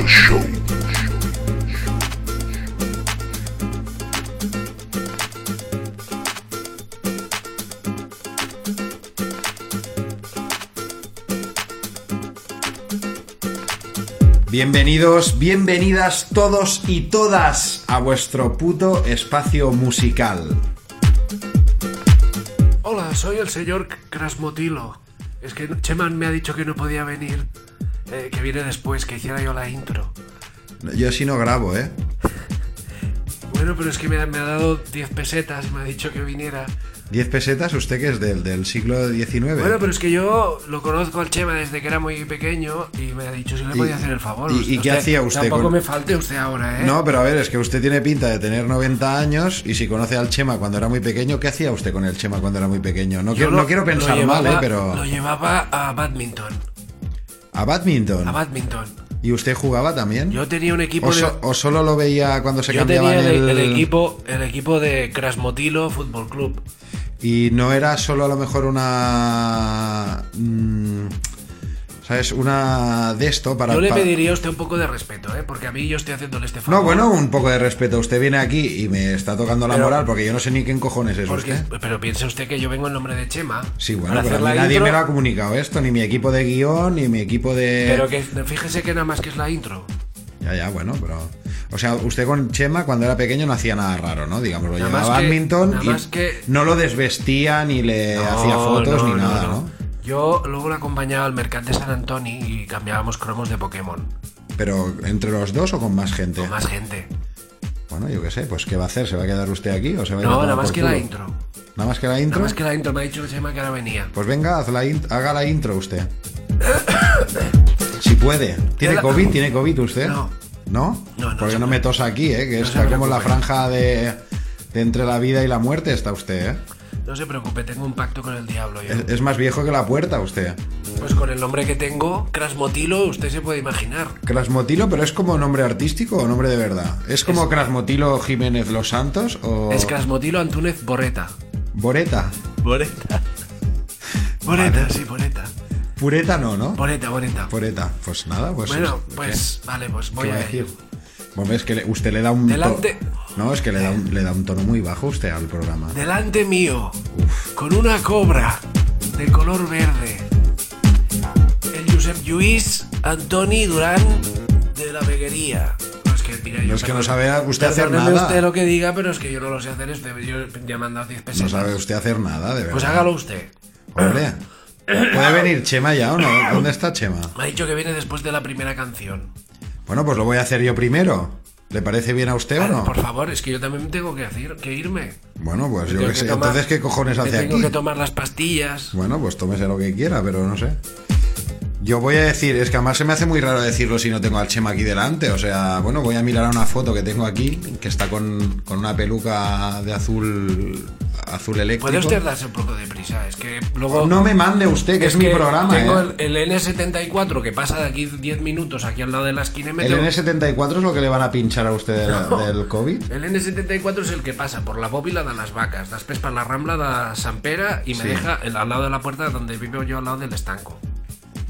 Radio Show. Bienvenidos, bienvenidas todos y todas a vuestro puto espacio musical. Hola, soy el señor Krasmotilo. Es que Cheman me ha dicho que no podía venir, eh, que viene después, que hiciera yo la intro. Yo sí no grabo, ¿eh? Bueno, pero es que me ha, me ha dado 10 pesetas y me ha dicho que viniera. ¿10 pesetas? ¿Usted que es del, del siglo XIX? Bueno, pero es que yo lo conozco al Chema desde que era muy pequeño y me ha dicho si le podía hacer el favor. y- y qué hacía usted Tampoco con- me falte usted ahora, ¿eh? No, pero a ver, es que usted tiene pinta de tener 90 años y si conoce al Chema cuando era muy pequeño, ¿qué hacía usted con el Chema cuando era muy pequeño? No, quiero, lo- no quiero pensar llevaba- mal, ¿eh? Pero... Lo llevaba a badminton. ¿A badminton? A badminton. ¿Y usted jugaba también? Yo tenía un equipo ¿O, de... o solo lo veía cuando se Yo cambiaban tenía el, el... el equipo, el equipo de Krasmotilo Fútbol Club. Y no era solo a lo mejor una... mm, ¿Sabes? Una de esto para... Yo le para- pediría a usted un poco de respeto, ¿eh? Porque a mí yo estoy haciéndole este favor. No, bueno, un poco de respeto. Usted viene aquí y me está tocando la Pero- moral porque yo no sé ni quién cojones es Porque, usted. pero piense usted que yo vengo en nombre de Chema. Sí, bueno, pero a mí nadie intro, me lo ha comunicado esto, ni mi equipo de guion, ni mi equipo de... Pero que fíjese que nada más que es la intro. Ya, ya, bueno, pero... O sea, usted con Chema cuando era pequeño no hacía nada raro, ¿no? Digamos, lo Nada llevaba que- badminton y que- no lo desvestía ni le hacía fotos ni nada, ¿no? Yo luego lo acompañaba al mercado de San Antonio y cambiábamos cromos de Pokémon. Pero entre los dos o con más gente. Con más gente. Bueno, yo qué sé, pues ¿qué va a hacer? ¿Se va a quedar usted aquí o se va a ir a No, nada más que la intro. Nada más que la intro. Nada más que la intro. Me ha dicho Chema que ahora venía. Pues venga, haz la haga la intro usted. Si puede. ¿Tiene La- COVID? ¿Tiene COVID usted? No. ¿No? No, no Porque no me tosa aquí, ¿eh? Que está como la franja de, de entre la vida y la muerte está usted, ¿eh? No se preocupe, tengo un pacto con el diablo yo. Es, es más viejo que la puerta usted. Pues con el nombre que tengo, Krasmotilo, usted se puede imaginar. Crasmotilo, pero es como nombre artístico o nombre de verdad. ¿Es como Crasmotilo Jiménez Los Santos o Es Krasmotilo Antúnez Borreta. Boreta? Boreta. Boreta, sí, Boreta. Pureta no, ¿no? Boreta, Boreta. Poreta. Pues nada, pues. Bueno, ¿qué? pues vale, pues ¿Qué voy a a decir? decir. Bueno, es que usted le da un. Delante- No, es que le da, un, le da un tono muy bajo usted al programa. Delante mío, con una cobra de color verde, el Josep Lluís Antoni Durán de la Veguería. No es que, mira, No es que no sabe usted hacer nada. usted lo que diga, pero es que yo no lo sé hacer. Este, yo ya me han dado 10 No pesetas. sabe usted hacer nada, de verdad. Pues hágalo usted. Hombre. ¿Puede venir Chema ya o no? ¿Dónde está Chema? Me ha dicho que viene después de la primera canción. Bueno, pues lo voy a hacer yo primero. ¿Le parece bien a usted o no? Por favor, es que yo también tengo que, hacer, que irme. Bueno, pues yo Tengo qué que sé. tomar- Entonces, ¿qué cojones hace Tengo aquí? que tomar las pastillas. Bueno, pues tómese lo que quiera, pero no sé. Yo voy a decir, es que además se me hace muy raro decirlo si no tengo al Chema aquí delante. O sea, bueno, voy a mirar a una foto que tengo aquí, que está con, con una peluca de azul azul eléctrico. ¿Puede usted darse un poco de prisa? Es que luego... No me mande usted, que es, mi programa. Tengo ¿eh? el, el N74 que pasa de aquí 10 minutos aquí al lado de la esquina y me El tengo- N74 es lo que le van a pinchar a usted del, del COVID. El N74 es el que pasa por la bóvila de las vacas, después para la rambla de San Pera y me Sí. deja el- al lado de la puerta donde vivo yo al lado del estanco.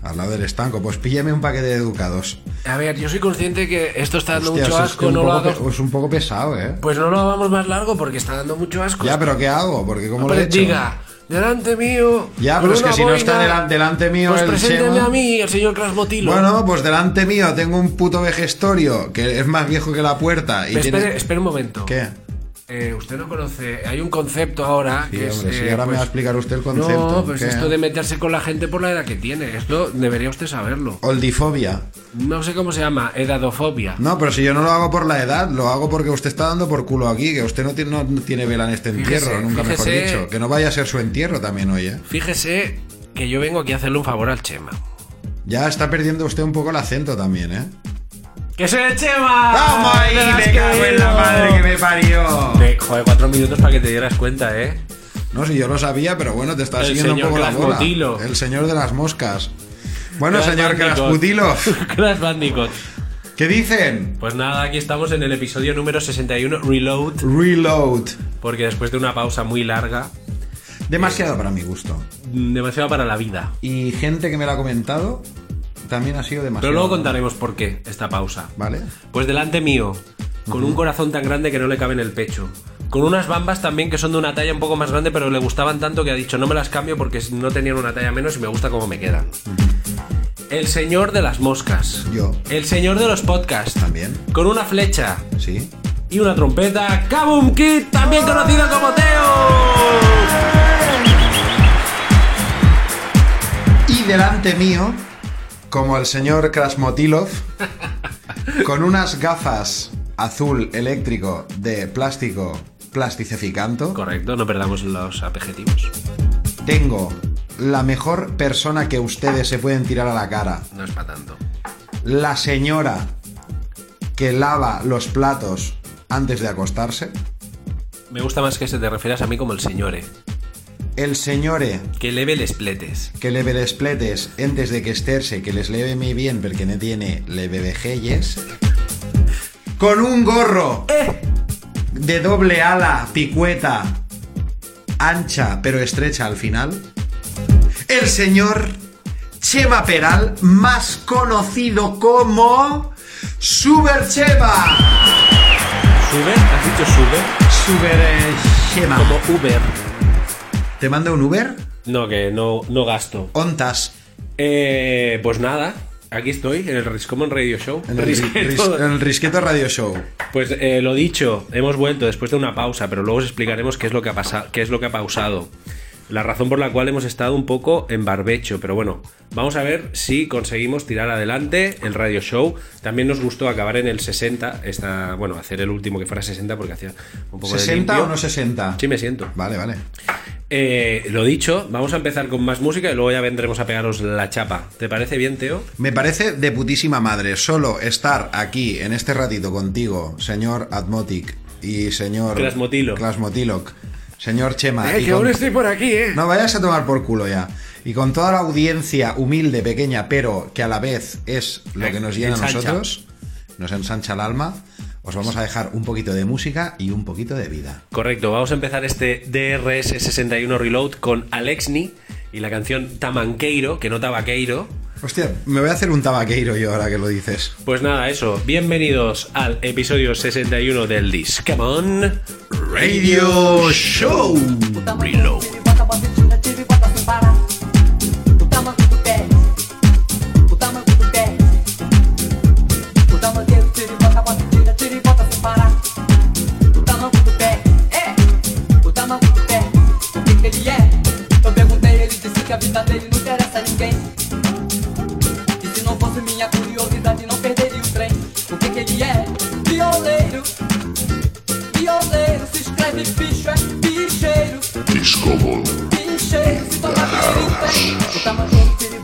Al lado del estanco. Pues pílleme un paquete de educados. A ver, yo soy consciente que esto está dando Hostia, mucho es asco, no lo es un poco pesado, ¿eh? Pues no lo hagamos más largo porque está dando mucho asco. Ya, pero ¿qué hago? Porque como lo he hecho. diga, delante mío. Ya, pero es que si no está delan- delante mío Pues el presénteme Chema. a mí, el señor Krasmotilo. Bueno, pues delante mío tengo un puto vejestorio que es más viejo que la puerta y tiene... espere, espere un momento. ¿Qué? Eh, usted no conoce, hay un concepto ahora Sí, que es... hombre, sí, eh, ahora me pues- va a explicar usted el concepto. No, pues ¿Qué? esto de meterse con la gente por la edad que tiene, esto debería usted saberlo. Oldifobia. No sé cómo se llama, edadofobia. No, pero si yo no lo hago por la edad, lo hago porque usted está dando por culo aquí, que usted no tiene, no tiene vela en este Fíjese, entierro, nunca mejor dicho. Que no vaya a ser su entierro también hoy, ¿eh? Fíjese que yo vengo aquí a hacerle un favor al Chema. Ya está perdiendo usted un poco el acento también, ¿eh? ¡Que soy el Chema! ¡Vamos ahí! ¡Te la has ¡Me cago en la madre que me parió! Ve, Joder, cuatro minutos para que te dieras cuenta, ¿eh? No, si yo lo sabía, pero bueno, te está El siguiendo un poco la bola. Crasmotilo. El señor de las moscas. Bueno, Crash señor Bandicoot. Crasputilo, Crash Bandicoot. ¿qué dicen? Pues nada, aquí estamos en el episodio número 61, Reload, Reload. porque después de una pausa muy larga, Demasiado para mi gusto. demasiado para la vida. Y gente que me lo ha comentado, también ha sido demasiado. Pero luego contaremos por qué esta pausa. ¿Vale? Pues delante mío, con un corazón tan grande que no le cabe en el pecho. Con unas bambas también que son de una talla un poco más grande, pero le gustaban tanto que ha dicho no me las cambio porque no tenían una talla menos y me gusta cómo me quedan. El señor de las moscas. Yo. El señor de los podcasts. También. Con una flecha Sí. y una trompeta. Kaboom Kid, también conocido como Teo. Y delante mío, como el señor Krasmotilov, con unas gafas azul eléctrico de plástico plasticeficanto, Correcto, no perdamos los adjetivos. tengo la mejor persona que ustedes se pueden tirar a la cara. No es para tanto. La señora que lava los platos antes de acostarse. Me gusta más que se te refieras a mí como el señore. El señore Que leve les pletes. que le les pletes antes de que esterse, que les leve muy bien porque no tiene leve vejelles. Con un gorro de doble ala, picueta, ancha pero estrecha al final. El señor Chema Peral, más conocido como Super Chema. ¿Sube? ¿Has dicho sube? Super eh, Chema. Como Uber. ¿Te manda un Uber? No, que no, no gasto. Ontas. Eh, pues nada, aquí estoy, en el Riscommon Radio Show. En el, ris- Risqueto. ris- en el Risqueto Radio Show. Pues eh, lo dicho, hemos vuelto después de una pausa, pero luego os explicaremos qué es lo que ha pasado, qué es lo que ha pausado. La razón por la cual hemos estado un poco en barbecho, pero bueno, vamos a ver si conseguimos tirar adelante el radio show. También nos gustó acabar en el 60, esta, bueno, hacer el último que fuera 60 porque hacía un poco de ¿60 limpio. o no 60? Sí me siento. Vale, vale. Eh, lo dicho, vamos a empezar con más música y luego ya vendremos a pegaros la chapa. ¿Te parece bien, Teo? Me parece de putísima madre solo estar aquí en este ratito contigo, señor Admotic y señor Krasmotilov. Krasmotilov, señor Chema. y con- estoy por aquí, ¿eh? No vayas a tomar por culo ya. Y con toda la audiencia humilde, pequeña, pero que a la vez es lo que nos llena a nosotros, nos ensancha el alma, os vamos a dejar un poquito de música y un poquito de vida. Correcto, vamos a empezar este DRS 61 Reload con Alexni y la canción Tamanqueiro, que no tabaqueiro. Hostia, me voy a hacer un tabaqueiro yo ahora que lo dices. Pues nada, eso. Bienvenidos al episodio 61 del Discamon Radio Show. Reload. Чорний піше, пішерю Дисково Пішерю Та мажор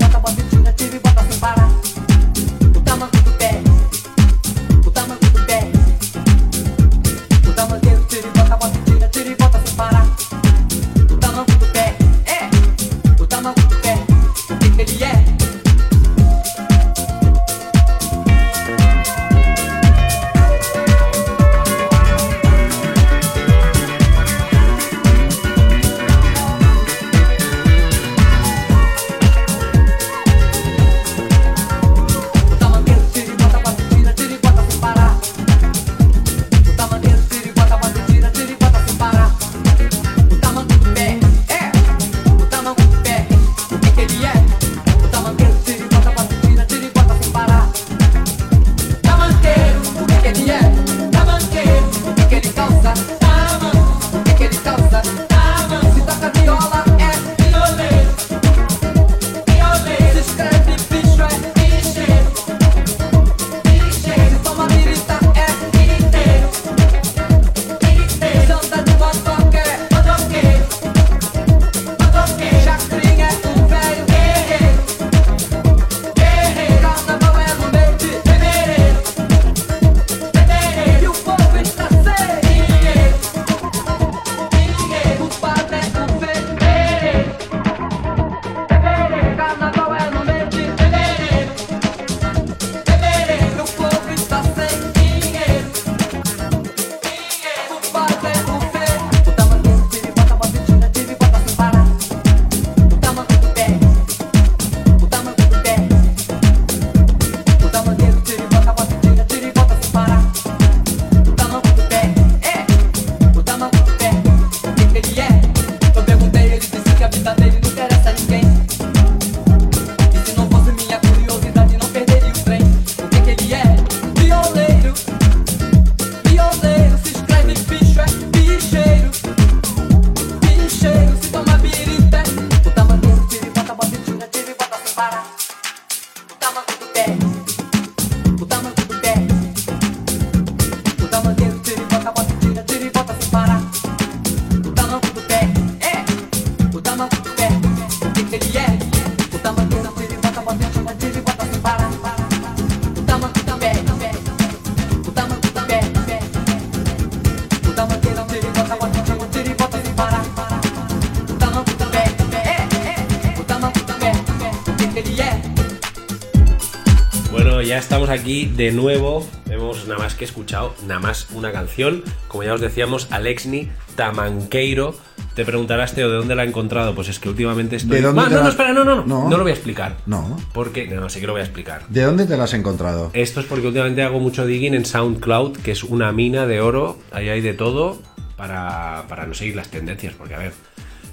aquí de nuevo. Hemos nada más que escuchado nada más una canción. Como ya os decíamos, Alexni Tamanqueiro. Te preguntarás, Teo, ¿de dónde la ha encontrado? Pues es que últimamente estoy. ¿De dónde Ah, te no, la- no, espera, no, no, no. No. No lo voy a explicar. No. Porque. No, no, sí que lo voy a explicar. ¿De dónde te la has encontrado? Esto es porque últimamente hago mucho digging en SoundCloud, que es una mina de oro. Ahí hay de todo para, para no seguir las tendencias. Porque, a ver,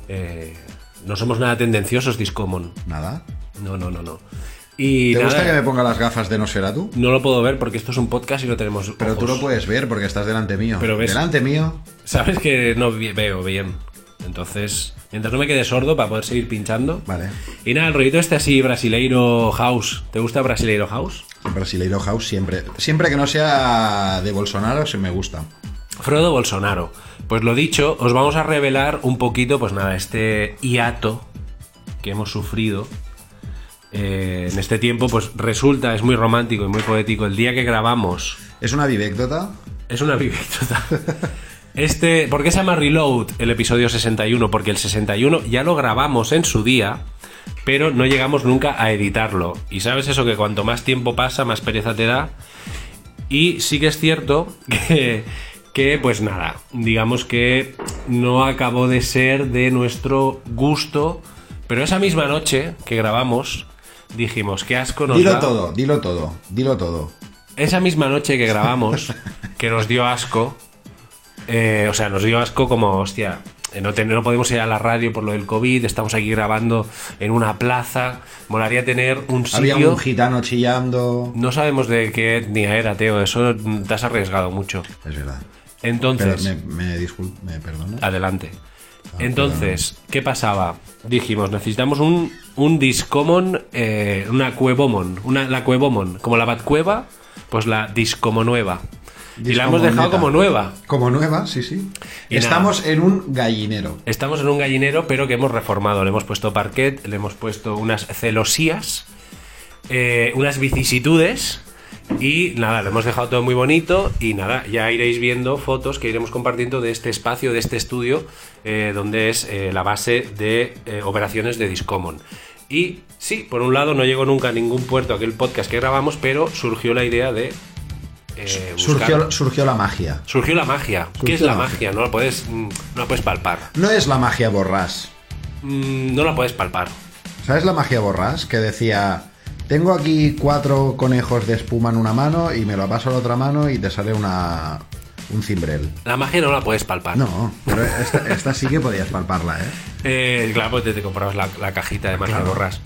eh, no somos nada tendenciosos, Discommon. Nada. No, no, no, no. Y ¿Te nada, gusta que me ponga las gafas de Nosferatu? no lo puedo ver porque esto es un podcast y no tenemos. Pero tú lo puedes ver porque estás delante mío. Pero ves- Delante mío. Sabes que no veo bien. Entonces, mientras no me quede sordo para poder seguir pinchando. Vale. Y nada, el rollito este así, Brasileiro House. ¿Te gusta Brasileiro House? Brasileiro House siempre. Siempre que no sea de Bolsonaro, se me gusta. Frodo Bolsonaro. Pues lo dicho, os vamos a revelar un poquito, pues nada, este hiato que hemos sufrido. Eh, en este tiempo, pues resulta, es muy romántico y muy poético. El día que grabamos ¿Es una vivécdota? Es una vivécdota. Este, ¿Por qué se llama Reload el episodio 61? Porque el 61 ya lo grabamos en su día, pero no llegamos nunca a editarlo. Y sabes eso que cuanto más tiempo pasa, más pereza te da. Y sí que es cierto que, que, pues nada, digamos que no acabó de ser de nuestro gusto, pero esa misma noche que grabamos dijimos, qué asco nos Dilo da". todo, dilo todo, dilo todo. Esa misma noche que grabamos, que nos dio asco, eh, o sea, nos dio asco como, hostia, eh, no, no podemos ir a la radio por lo del COVID, estamos aquí grabando en una plaza, molaría tener un Había sitio... un gitano chillando. No sabemos de qué etnia era, Teo, eso te has arriesgado mucho. Es verdad. Pero Entonces, me, me me adelante. Entonces, ¿qué pasaba? Dijimos, necesitamos un, un Discommon, eh, una Cuevomon, una, la Cuevomon, como la Batcueva, pues la Discomo nueva. Y la hemos dejado como nueva. Como nueva, sí, sí. Y Estamos en un gallinero. Estamos en un gallinero, pero que hemos reformado. Le hemos puesto parquet, le hemos puesto unas celosías, eh, unas vicisitudes. Y nada, lo hemos dejado todo muy bonito. Y nada, ya iréis viendo fotos que iremos compartiendo de este espacio, de este estudio, eh, donde es eh, la base de eh, operaciones de Discommon. Y sí, por un lado no llegó nunca a ningún puerto aquel podcast que grabamos, pero surgió la idea de. Surgió, surgió la magia. surgió la magia. ¿Qué es la la magia? No la puedes, mm, no la puedes palpar. No es la magia borrás. Mm, no la puedes palpar. ¿Sabes la magia borrás? Que decía, tengo aquí cuatro conejos de espuma en una mano y me lo paso a la otra mano y te sale una un cimbrel. La magia no la puedes palpar. No, pero esta, esta sí que podías palparla, ¿eh? Eh, claro, pues te, te comprabas la, la cajita de las gorras.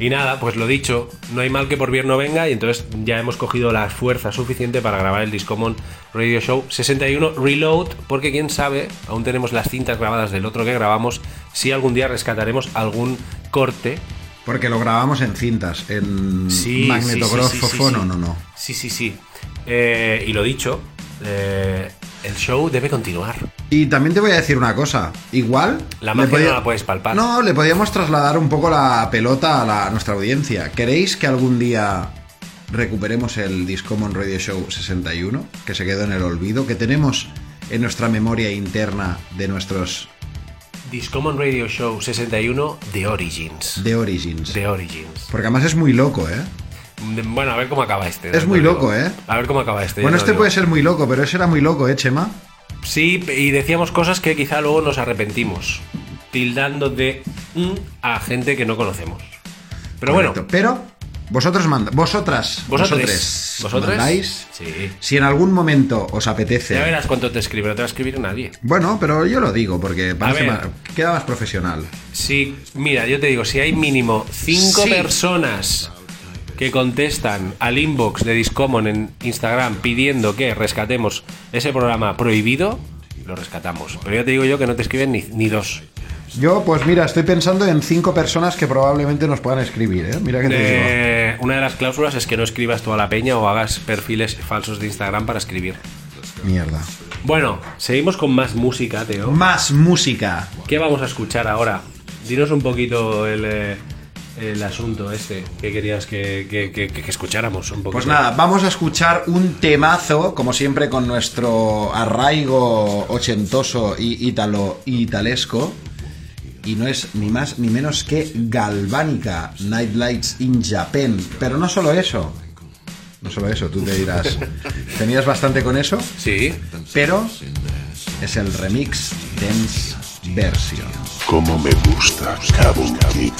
Y nada, pues lo dicho, no hay mal que por bien no venga y entonces ya hemos cogido la fuerza suficiente para grabar el Discommon Radio Show 61 Reload, porque quién sabe, aún tenemos las cintas grabadas del otro que grabamos, si algún día rescataremos algún corte. Porque lo grabamos en cintas, en sí, sí. no, no. Sí, sí, sí. Eh, y lo dicho, eh, el show debe continuar. Y también te voy a decir una cosa. Igual. La magia no la puedes palpar. No, le podíamos trasladar un poco la pelota a, la- a nuestra audiencia. ¿Queréis que algún día recuperemos el Discommon Radio Show 61? Que se quedó en el olvido. Que tenemos en nuestra memoria interna de nuestros. Discommon Radio Show 61 The Origins. de Origins. The Origins. Porque además es muy loco, ¿eh? De- Bueno, a ver cómo acaba este. Es muy lo loco. ¿eh? A ver cómo acaba este. Bueno, este puede ser muy loco, pero ese era muy loco, ¿eh, Chema? Sí, y decíamos cosas que quizá luego nos arrepentimos. Tildando de mm a gente que no conocemos. Pero Correcto. bueno, Pero vosotros manda, vosotras, vosotros. vosotros, mandáis. Sí. Si en algún momento os apetece. Ya verás cuánto te escribe, no te va a escribir nadie. Bueno, pero yo lo digo porque parece más- queda más profesional. Sí, mira, yo te digo, si hay mínimo cinco Sí. personas que contestan al inbox de Discommon en Instagram pidiendo que rescatemos ese programa prohibido, lo rescatamos. Pero ya te digo yo que no te escriben ni, ni dos. Yo, pues mira, estoy pensando en cinco personas que probablemente nos puedan escribir, ¿eh? Mira que te digo. Eh, una de las cláusulas es que no escribas toda la peña o hagas perfiles falsos de Instagram para escribir. Mierda. Bueno, seguimos con más música, Teo. Más música. ¿Qué vamos a escuchar ahora? Dinos un poquito el, eh, el asunto este que querías que, que- que- que escucháramos un poquito. Pues nada, vamos a escuchar un temazo, como siempre, con nuestro arraigo ochentoso y italo italesco. Y no es ni más ni menos que Galvánica, Nightlights in Japan. Pero no solo eso. No solo eso, tú te dirás. ¿Tenías bastante con eso? Sí. Pero es el remix Dance Version. Como me gusta Cabo Kid.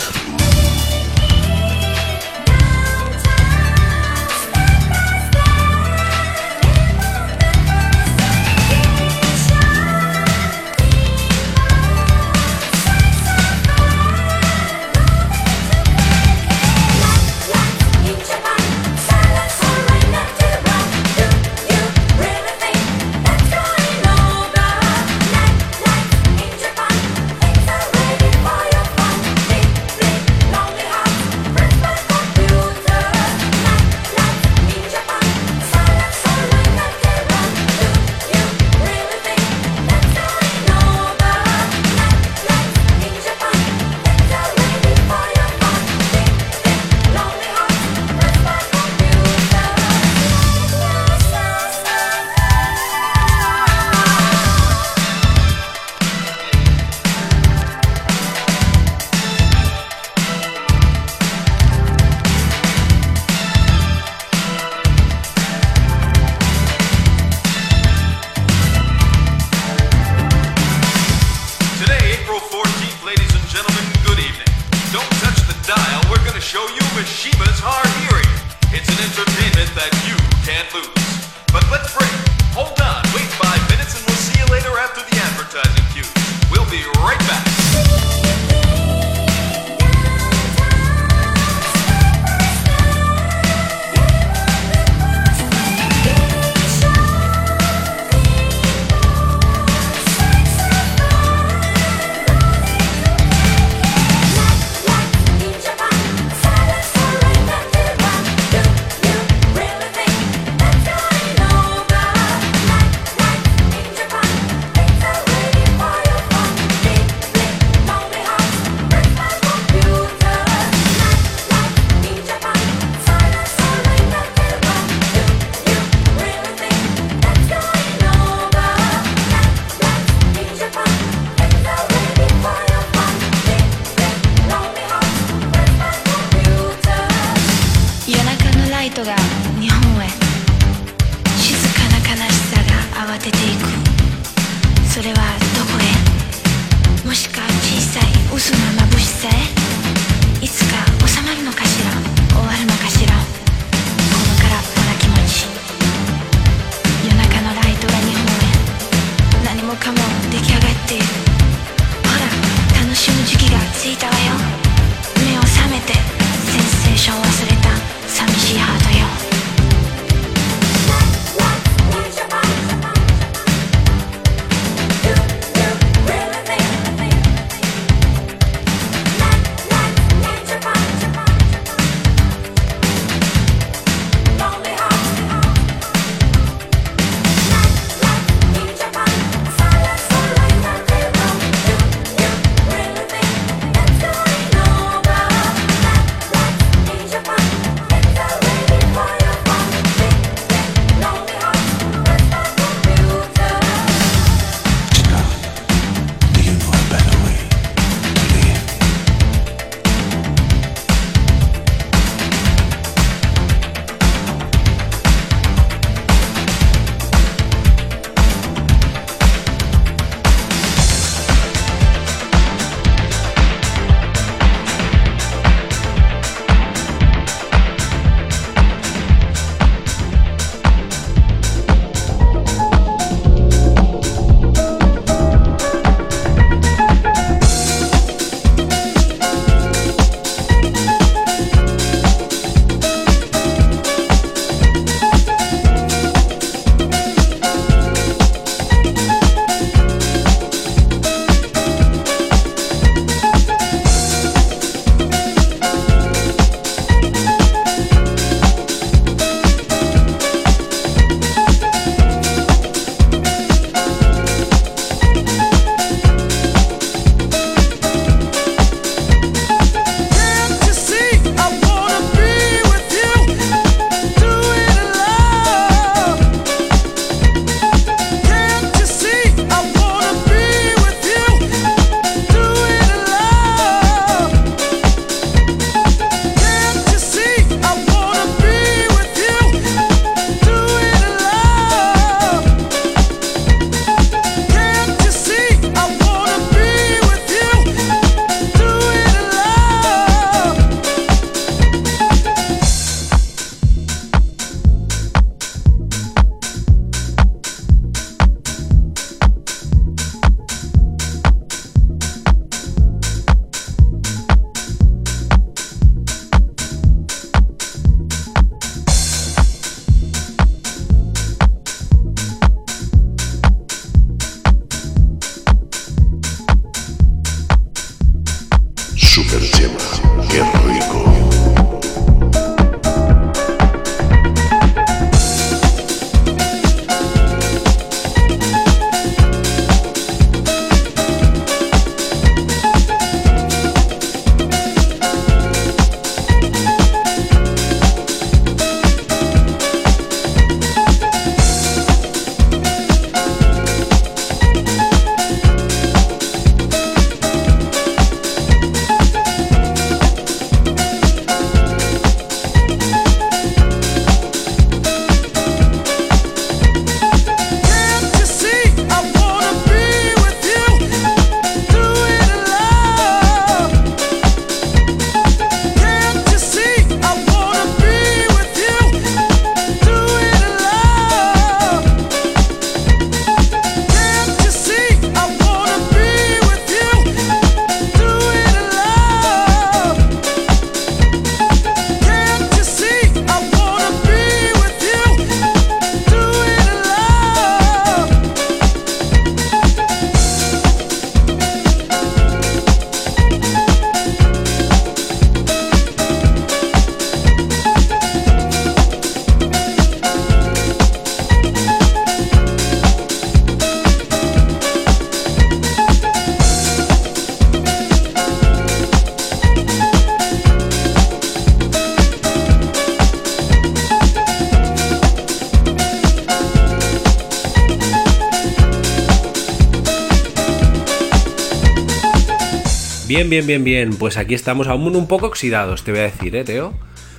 Bien, bien, bien. Pues aquí estamos aún un poco oxidados, te voy a decir, ¿eh, Teo?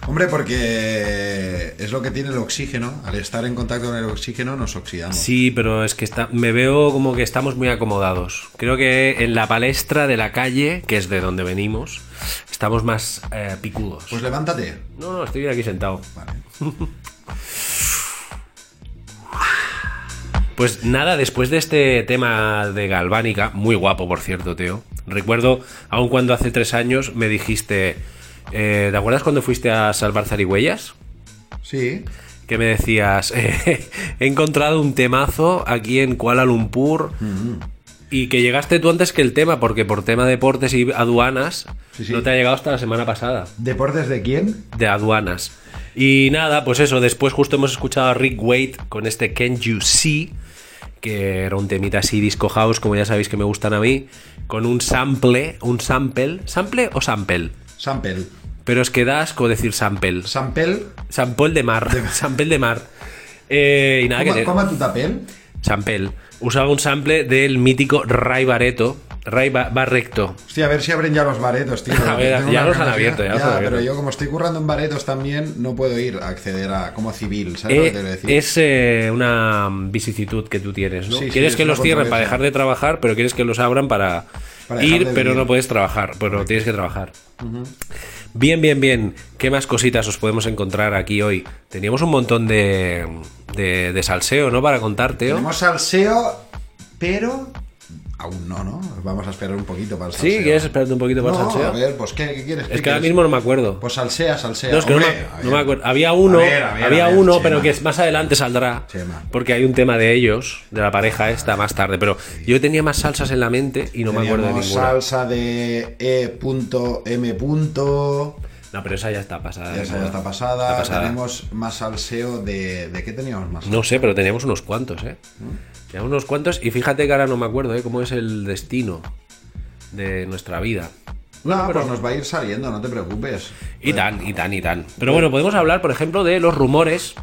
Hombre, porque es lo que tiene el oxígeno. Al estar en contacto con el oxígeno nos oxidamos. Sí, pero es que está, me veo como que estamos muy acomodados. Creo que en la palestra de la calle, que es de donde venimos, estamos más eh, picudos. Pues levántate. No, no, estoy aquí sentado. Vale. Pues nada, después de este tema de Galvánica, muy guapo por cierto, Teo. Recuerdo, aun cuando hace tres años me dijiste, eh, ¿te acuerdas cuando fuiste a salvar zarigüeyas? Sí. Que me decías, eh, he encontrado un temazo aquí en Kuala Lumpur y que llegaste tú antes que el tema, porque por tema de deportes y aduanas Sí, sí. no te ha llegado hasta la semana pasada. ¿Deportes de quién? de aduanas. Y nada, pues eso, después justo hemos escuchado a Rick Wade con este Can You See, que era un temita así disco house, como ya sabéis que me gustan a mí, con un sample, un sample, sample o sample. Sample. Pero es que da asco decir sample. Sample. Sample de mar, sample de mar. Eh, y nada, que ¿Cómo, te- cómo tu tapel? sample. Usaba un sample del mítico Ray Bareto, Ray Ba- Barrecto. Hostia, a ver si abren ya los baretos, tío. A ver, ya los han abierto, ya abierto. pero yo como estoy currando en baretos también, no puedo ir a acceder a como civil, ¿sabes lo Eh, que te quiero decir? es eh, una vicisitud que tú tienes, ¿no? Sí, quieres es que los cierren para dejar de trabajar, pero quieres que los abran para, ir, pero no puedes trabajar, pero tienes que trabajar. Bien, bien, bien. ¿Qué más cositas os podemos encontrar aquí hoy? Teníamos un montón de, de, de salseo, ¿no? Para contarte. Tenemos salseo, pero aún no, ¿no? Vamos a esperar un poquito para el ¿Sí? salseo. ¿Quieres esperarte un poquito para el no, salseo? a ver, pues ¿qué, qué quieres? es ¿Qué que ahora mismo no me acuerdo. Pues salsea, salsea. No, es que no, me, no acuerdo. Había uno, A ver, a ver, había ver, uno, Chema. pero que más adelante saldrá. Chema. Porque hay un tema de ellos, de la pareja esta, más tarde. Pero yo tenía más salsas en la mente y no me acuerdo de ninguna. salsa de E.M. No, pero esa ya está pasada. Esa ya está pasada. Está pasada. Tenemos más salseo de. ¿De qué teníamos más? No sé, pero teníamos unos cuantos, ¿eh? Teníamos unos cuantos y fíjate que ahora no me acuerdo, ¿eh? Cómo es el destino de nuestra vida. No, pues nos va a ir saliendo, no te preocupes. Y tan, y tan, y tan. Pero bueno, podemos hablar, por ejemplo, de los rumores.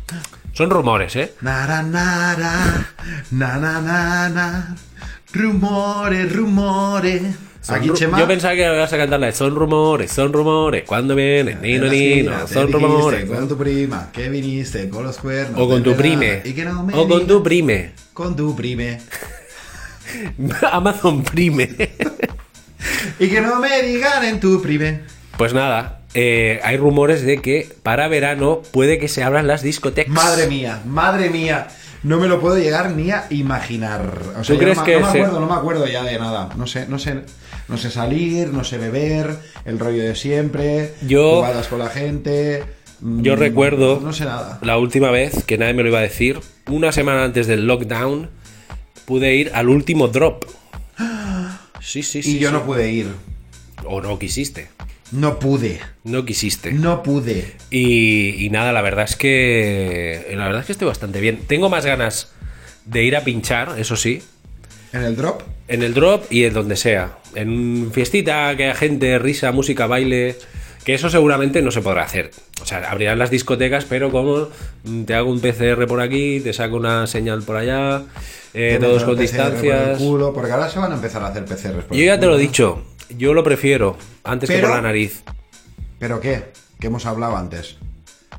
Son rumores, ¿eh? Nara, nara, na, na, na, na. Rumores, rumores. Son Aquí, ru- Chema. Yo pensaba que ibas a cantar la de Son rumores, son rumores. ¿Cuándo vienen? Nino, nino, son dijiste rumores. Con tu prima, que viniste con los cuernos. O con tu prime. Y que no me O con tu prime. Con tu prime. Amazon Prime. Y que no me digan en tu prime. Pues nada, eh, hay rumores de que para verano puede que se abran las discotecas. Madre mía, madre mía. No me lo puedo llegar ni a imaginar. O sea, ¿Tú crees no, que no me se- acuerdo, no me acuerdo ya de nada. No sé, no sé, no sé salir, no sé beber, el rollo de siempre, Yo- jugadas con la gente. mm, Yo recuerdo No sé nada. la última vez, que nadie me lo iba a decir, una semana antes del lockdown, pude ir al último drop. Sí, sí, sí. Y yo sí. no pude ir. O no quisiste. No pude. No quisiste. No pude. Y, y nada, la verdad es que. La verdad es que estoy bastante bien. Tengo más ganas de ir a pinchar, eso sí. ¿En el drop? En el drop y en donde sea. En fiestita, que haya gente, risa, música, baile. Que eso seguramente no se podrá hacer. O sea, abrirán las discotecas, pero como mm, te hago un PCR por aquí, te saco una señal por allá, eh, todos con PCR por el distancias. culo, porque ahora se van a empezar a hacer PCRs. por Yo el ya te lo he dicho, yo lo prefiero antes que Pero- por la nariz. ¿Pero qué? ¿Qué hemos hablado antes?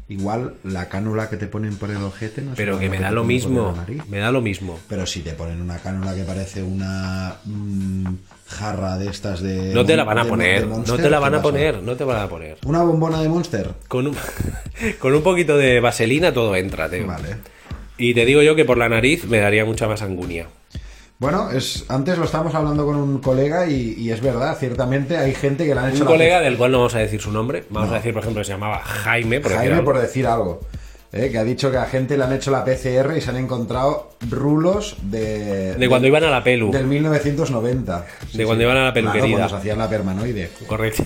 Igual la cánula que te ponen por el ojete no Pero que me da lo mismo, me da lo mismo. Pero si te ponen una cánula que parece una mm, jarra de estas de. No te la van a de- poner, de no te la ¿qué van a poner, no te van a poner. ¿Una bombona de Monster? Con un, con un poquito de vaselina todo entra, tío. Vale. Y te digo yo que por la nariz me daría mucha más angunia. Bueno, es, antes lo estábamos hablando con un colega y, y es verdad, ciertamente hay gente que le han hecho Un colega del cual no vamos a decir su nombre, vamos No. a decir, por ejemplo, que se llamaba Jaime, por Jaime por decir algo. ¿Eh? Que ha dicho que a gente le han hecho la PCR y se han encontrado rulos de. De cuando iban a la pelu. Del 1990. De cuando iban a la peluquería. Claro, cuando se hacían la permanoide. Correcto.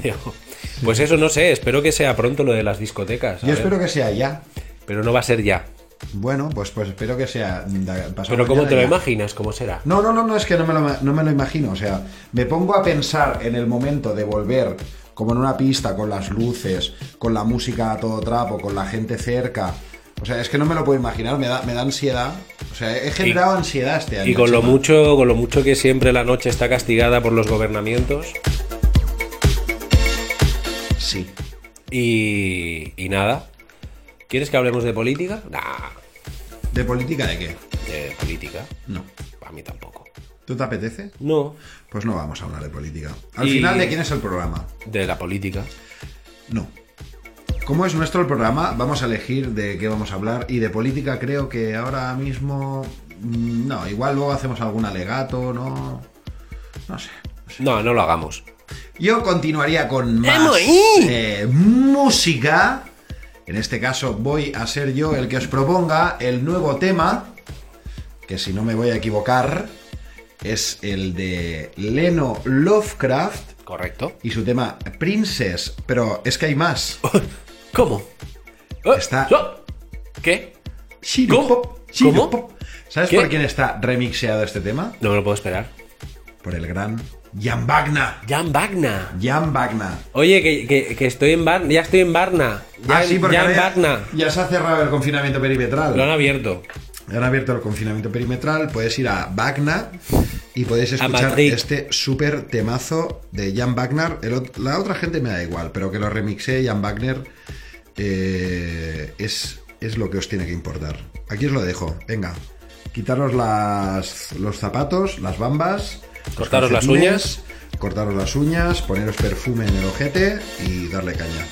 Pues eso no sé, espero que sea pronto lo de las discotecas. Yo ver. espero que sea ya. Pero no va a ser ya. Bueno, pues, pues espero que sea. Pero ¿cómo te lo ya. imaginas? ¿Cómo será? No, no, no, no, es que no me, lo, no me lo imagino. O sea, me pongo a pensar en el momento de volver como en una pista, con las luces, con la música a todo trapo, con la gente cerca. O sea, es que no me lo puedo imaginar, me da, me da ansiedad. O sea, he generado ansiedad este año. Y con lo mucho, con lo mucho que siempre la noche está castigada por los gobernamientos. Sí. Y, y nada. ¿Quieres que hablemos de política? Nah, ¿De política de qué? de política. No. A mí tampoco. ¿Tú te apetece? No, Pues no vamos a hablar de política. Al Y- final, ¿de quién es el programa? de la política. No. Como es nuestro el programa, vamos a elegir de qué vamos a hablar. Y de política creo que ahora mismo... mm, No, igual luego hacemos algún alegato, ¿no? No sé. No, no lo hagamos. Yo continuaría con más ¡Emoí! eh, música. En este caso voy a ser yo el que os proponga el nuevo tema, que si no me voy a equivocar, es el de Leno Lovecraft Correcto. y su tema Princess. Pero es que hay más. ¿Cómo? Está- Oh, ¿Qué? ¿Cómo? Shiropop. ¿Sabes ¿Qué? por quién está remixeado este tema? No me lo puedo esperar. Por el gran Jan Wagner. Jan Wagner. Jan Wagner. Oye, que, que- que estoy en Varna. Ya estoy en Varna. Ah, Jan, sí, porque Jan ya- Wagner. ya se ha cerrado el confinamiento perimetral. Lo han abierto. Han abierto el confinamiento perimetral, puedes ir a Wagner y podéis escuchar este súper temazo de Jan Wagner. El la otra gente me da igual, pero que lo remixe Jan Wagner eh, es, es lo que os tiene que importar. Aquí os lo dejo. Venga, quitaros las, los zapatos, las bambas, Cortaros las uñas. cortaros las uñas, poneros perfume en el ojete y darle caña.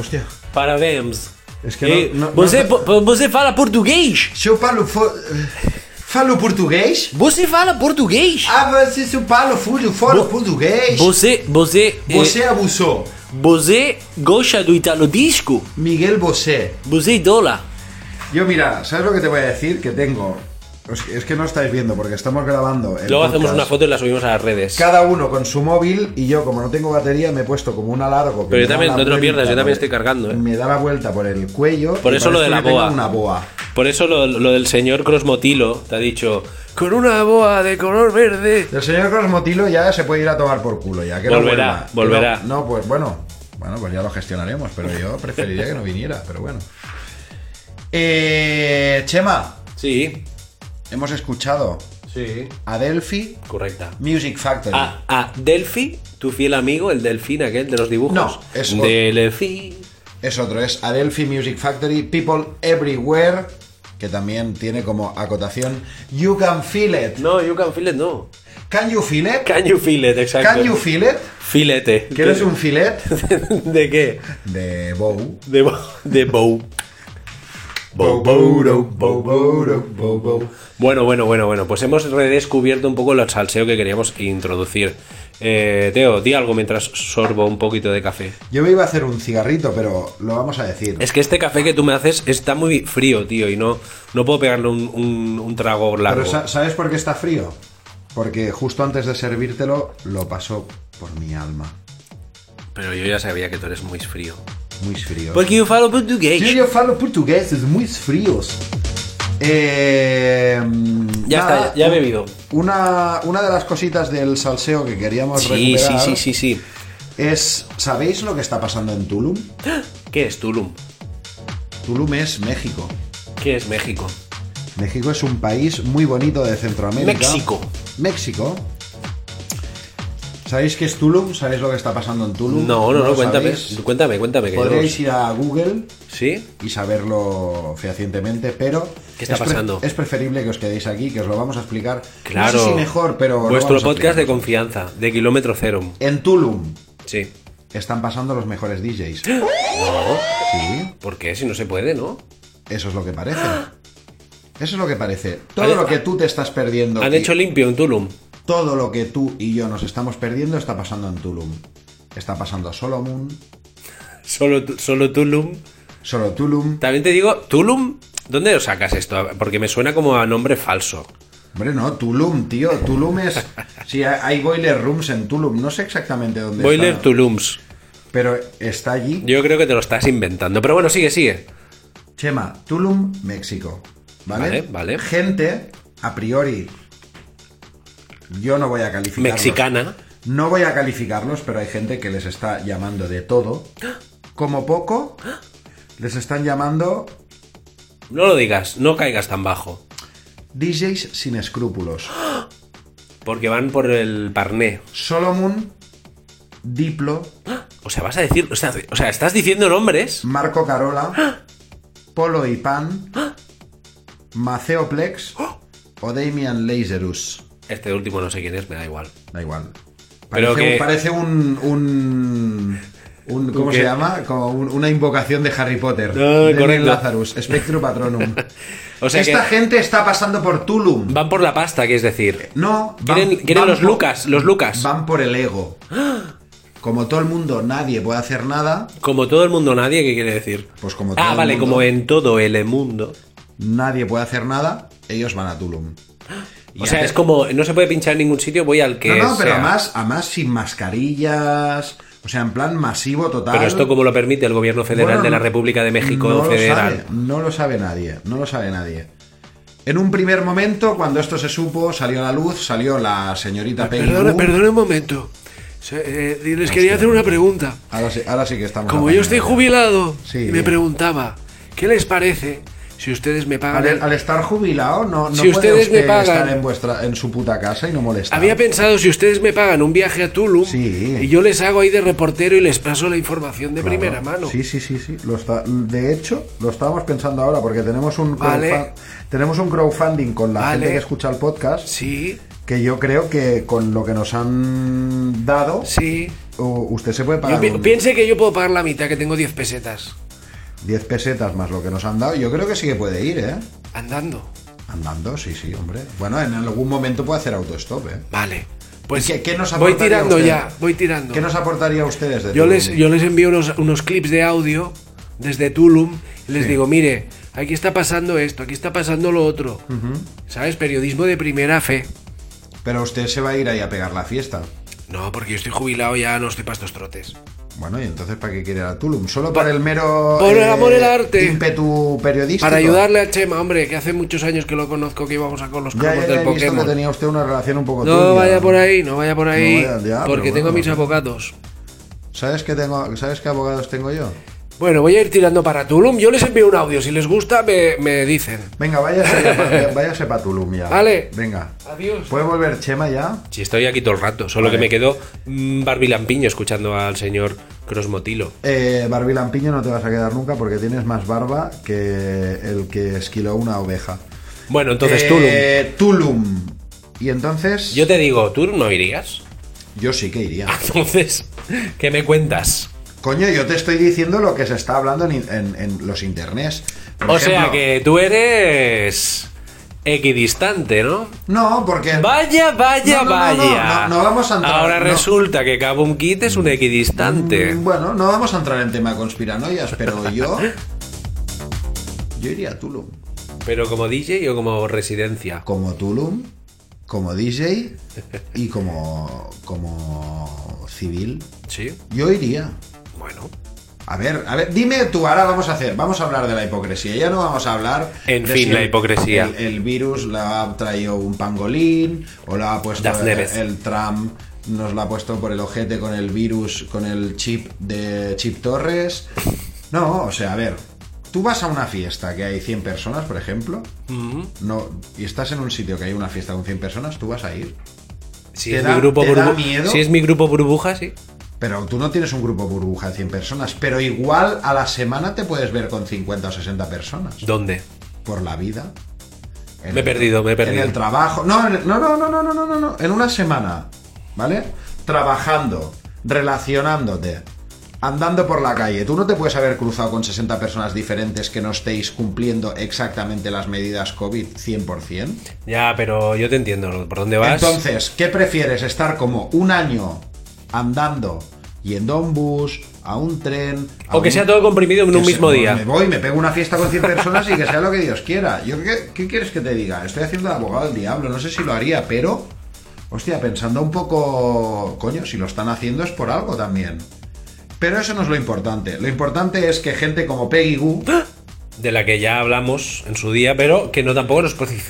Hostia. Parabéns. Es que Eh, no- no- você, no- você fala português? Se eu falo, falo português? Você fala português? Ah, mas se eu falo, falo, falo português. Você, você, eh, Você abusou. você gosta do italo disco? Miguel Bosé. Você idola? Yo, mira, ¿sabes lo que te voy a decir? Que tengo. Es que, no estáis viendo porque estamos grabando. el Luego hacemos una foto y la subimos a las redes. Cada uno con su móvil y yo, como no tengo batería, me he puesto como una largo. que Pero yo también, no te lo pierdas, yo también estoy cargando, ¿eh? Me da la vuelta por el cuello. Por eso lo de la boa. Una boa. Por eso lo, lo del señor Crosmotilo te ha dicho con una boa de color verde. El señor Cosmotilo ya se puede ir a tomar por culo ya. Que no Volverá. Que volverá. No, no, pues bueno. Bueno, pues ya lo gestionaremos, pero yo preferiría que no viniera, pero bueno. Eh, Chema, Sí, hemos escuchado sí. a Delphi Correcta. Music Factory. A, a Delphi, tu fiel amigo, el delfín aquel de los dibujos. No, es- Delfín. Es otro, es Adelphi Music Factory, People Everywhere, que también tiene como acotación You Can Feel It. No, you can feel it, no. Can you feel it? Can you feel it, exacto. Can you feel it? Filete. ¿Quieres un filet? ¿De qué? De bow. De, bo- de bow. Bueno, bueno, bueno, bueno. Pues hemos redescubierto un poco el salseo que queríamos introducir. Eh, Teo, di algo mientras sorbo un poquito de café. Yo me iba a hacer un cigarrito, pero lo vamos a decir. Es que este café que tú me haces está muy frío, tío, y no, no puedo pegarle un, un- un trago largo. Pero sa- ¿sabes por qué está frío? Porque justo antes de servírtelo lo pasó por mi alma. Pero yo ya sabía que tú eres muy frío. Muy frío. Porque yo falo portugués. Yo, yo falo muy fríos. Eh, Ya nada, está, ya he bebido. Una, una de las cositas del salseo que queríamos Sí, sí, sí, sí, sí. es, ¿sabéis lo que está pasando en Tulum? ¿Qué es Tulum? Tulum es México. ¿Qué es México? México es un país muy bonito de Centroamérica. México. México. ¿Sabéis qué es Tulum? ¿Sabéis lo que está pasando en Tulum? No, no, no, cuéntame. Cuéntame, cuéntame. Que yo no- Podríais ir a Google ¿Sí? y saberlo fehacientemente, pero ¿Qué está es pre- pasando? es preferible que os quedéis aquí, que os lo vamos a explicar. Claro. No sé si mejor, pero Vuestro podcast de confianza, de kilómetro cero. En Tulum Sí. están pasando los mejores DJs. No. Sí, ¿Por qué? Si no se puede, ¿no? eso es lo que parece. Eso es lo que parece. Todo lo que tú te estás perdiendo. Han hecho limpio en Tulum. Todo lo que tú y yo nos estamos perdiendo está pasando en Tulum. Está pasando Solomon, Solo, tu- solo Tulum. solo Tulum. También te digo, Tulum, ¿dónde lo sacas esto? Porque me suena como a nombre falso. Hombre, no, Tulum, tío. Tulum es. Sí, hay hay boiler rooms en Tulum. No sé exactamente dónde Boiler está. Tulums. Pero está allí. Yo creo que te lo estás inventando. Pero bueno, sigue, sigue. Chema, Tulum, México. ¿Vale? Vale, vale. Gente, a priori. Yo no voy a calificarlos. Mexicana. No voy a calificarlos, pero hay gente que les está llamando de todo. Como poco, les están llamando No lo digas, no caigas tan bajo. DJs sin escrúpulos. Porque van por el parné. Solomon, Diplo, O sea, vas a decir. O sea, o sea, estás diciendo nombres. Marco Carola, Polo y Pan, Maceoplex o Damian Lazarus. Este último no sé quién es, me da igual. Da igual. Pero Parece, que- un, parece un, un, un- ¿Cómo ¿Qué? se llama? Como un- una invocación de Harry Potter. Ah, Damian correcto. Lazarus, Spectrum Patronum. O sea Esta que- gente está pasando por Tulum. Van por la pasta, quieres decir. No, Quieren- quieren los Lucas, los Lucas. Van por el ego. Como todo el mundo, nadie puede hacer nada, Como todo el mundo, nadie, ¿qué quiere decir? Pues como todo Ah, el vale, mundo. como en todo el mundo. nadie puede hacer nada, ellos van a Tulum. Y O sea, es como, no se puede pinchar en ningún sitio, voy al que No, no, pero sea. además, además sin mascarillas, o sea, en plan masivo total. Pero esto como lo permite el gobierno federal Bueno, de la República de México no lo Federal. sabe, no lo sabe nadie, no lo sabe nadie. En un primer momento, cuando esto se supo, salió a la luz, salió la señorita Peggy Perdona, perdona un momento. Eh, les quería hacer una pregunta. Ahora sí, ahora sí que estamos. Como yo estoy jubilado, Sí. me preguntaba, ¿qué les parece si ustedes me pagan? Al, estar jubilado, no, no Si puede ustedes me pagan- estar en, vuestra, en su puta casa y no molestar. Había pensado si ustedes me pagan un viaje a Tulum Sí. y yo les hago ahí de reportero y les paso la información de Claro. primera mano. Sí, sí, sí, sí. Lo está, de hecho, lo estábamos pensando ahora porque tenemos un, Vale. tenemos un crowdfunding con la Vale. gente que escucha el podcast Sí, que yo creo que con lo que nos han dado sí. usted se puede Yo pagar pi- un- piense que yo puedo pagar la mitad, que tengo 10 pesetas. 10 pesetas más lo que nos han dado. Yo creo que sí que puede ir, ¿eh? Andando. Andando, sí, sí, hombre. Bueno, en algún momento puede hacer autostop, ¿eh? Vale. Pues ¿Y qué- qué nos voy tirando usted? ya, voy tirando. ¿Qué nos aportaría a ustedes de Yo Tulum? les, yo les envío unos, unos clips de audio desde Tulum y les digo, mire, aquí está pasando esto, aquí está pasando lo otro. ¿Sabes? Periodismo de primera fe. Pero usted se va a ir ahí a pegar la fiesta. No, porque yo estoy jubilado ya, no estoy para estos trotes. Bueno, y entonces ¿para qué quiere ir a Tulum? Solo por el mero eh, por el amor al arte. ímpetu periodístico. Para ayudarle a Chema, hombre, que hace muchos años que lo conozco, que íbamos a con los Ya, cromos ya, ya del he visto Pokémon. que tenía usted una relación un poco No turbia. vaya por ahí, no vaya por ahí, vaya, ya, porque tengo bueno. mis abogados. ¿Sabes qué tengo? ¿Sabes qué abogados tengo yo? Bueno, voy a ir tirando para Tulum. Yo les envío un audio. Si les gusta, me, me dicen. Venga, váyase, váyase para Tulum ya. Vale. Venga. Adiós. ¿Puede volver Chema ya? Si estoy aquí todo el rato, solo Vale. que me quedo mm, barbilampiño escuchando al señor Crosmotilo. Eh, Barbie Lampiño no te vas a quedar nunca porque tienes más barba que el que esquiló una oveja. Bueno, entonces Tulum. Eh, Tulum. Y entonces... Yo te digo, ¿tú no irías? Yo sí que iría. Entonces, ¿qué me cuentas? Coño, yo te estoy diciendo lo que se está hablando en, en- en los internets. Por O ejemplo- sea que tú eres equidistante, ¿no? No, porque... Vaya, vaya, No, no, no, vaya. no, vamos a entrar- Ahora resulta que Kabum Kit es un equidistante. Mm, Bueno, no vamos a entrar en tema conspiranoias, pero yo... Yo iría a Tulum. Pero como DJ o como residencia. Como Tulum, como DJ y como... como civil. Sí. Yo iría. Bueno. A ver, a ver, dime tú, ahora vamos a hacer, vamos a hablar de la hipocresía. Ya no vamos a hablar. En de fin, si la el- hipocresía. El, el virus la ha traído un pangolín, o la ha puesto el, el Trump, nos la ha puesto por el ojete con el virus, con el chip de Chip Torres. No, o sea, a ver, tú vas a una fiesta que hay 100 personas, por ejemplo, no, y estás en un sitio que hay una fiesta con 100 personas, tú vas a ir. Si ¿Te es, da- mi grupo burbu- si es mi grupo burbuja, sí. Pero tú no tienes un grupo burbuja de 100 personas, pero igual a la semana te puedes ver con 50 o 60 personas. ¿Dónde? Por la vida. En Me he perdido, me he perdido. En el trabajo. No, en el- no, no, no, no, no, no, no, no. En una semana. ¿Vale? Trabajando, relacionándote, andando por la calle. Tú no te puedes haber cruzado con 60 personas diferentes que no estéis cumpliendo exactamente las medidas COVID 100%. Ya, pero yo te entiendo. ¿Por dónde vas? Entonces, ¿qué prefieres? ¿Estar como un año andando, yendo a un bus, a un tren? a o que un- sea todo comprimido en que un mismo día. Me voy, me pego una fiesta con 100 personas y que sea lo que Dios quiera. Yo, ¿qué, qué quieres que te diga? Estoy haciendo de abogado del diablo. No sé si lo haría, pero... Hostia, pensando un poco... Coño, si lo están haciendo es por algo también. Pero eso no es lo importante. Lo importante es que gente como Peggy Goo... De la que ya hablamos en su día, pero que no tampoco nos posi-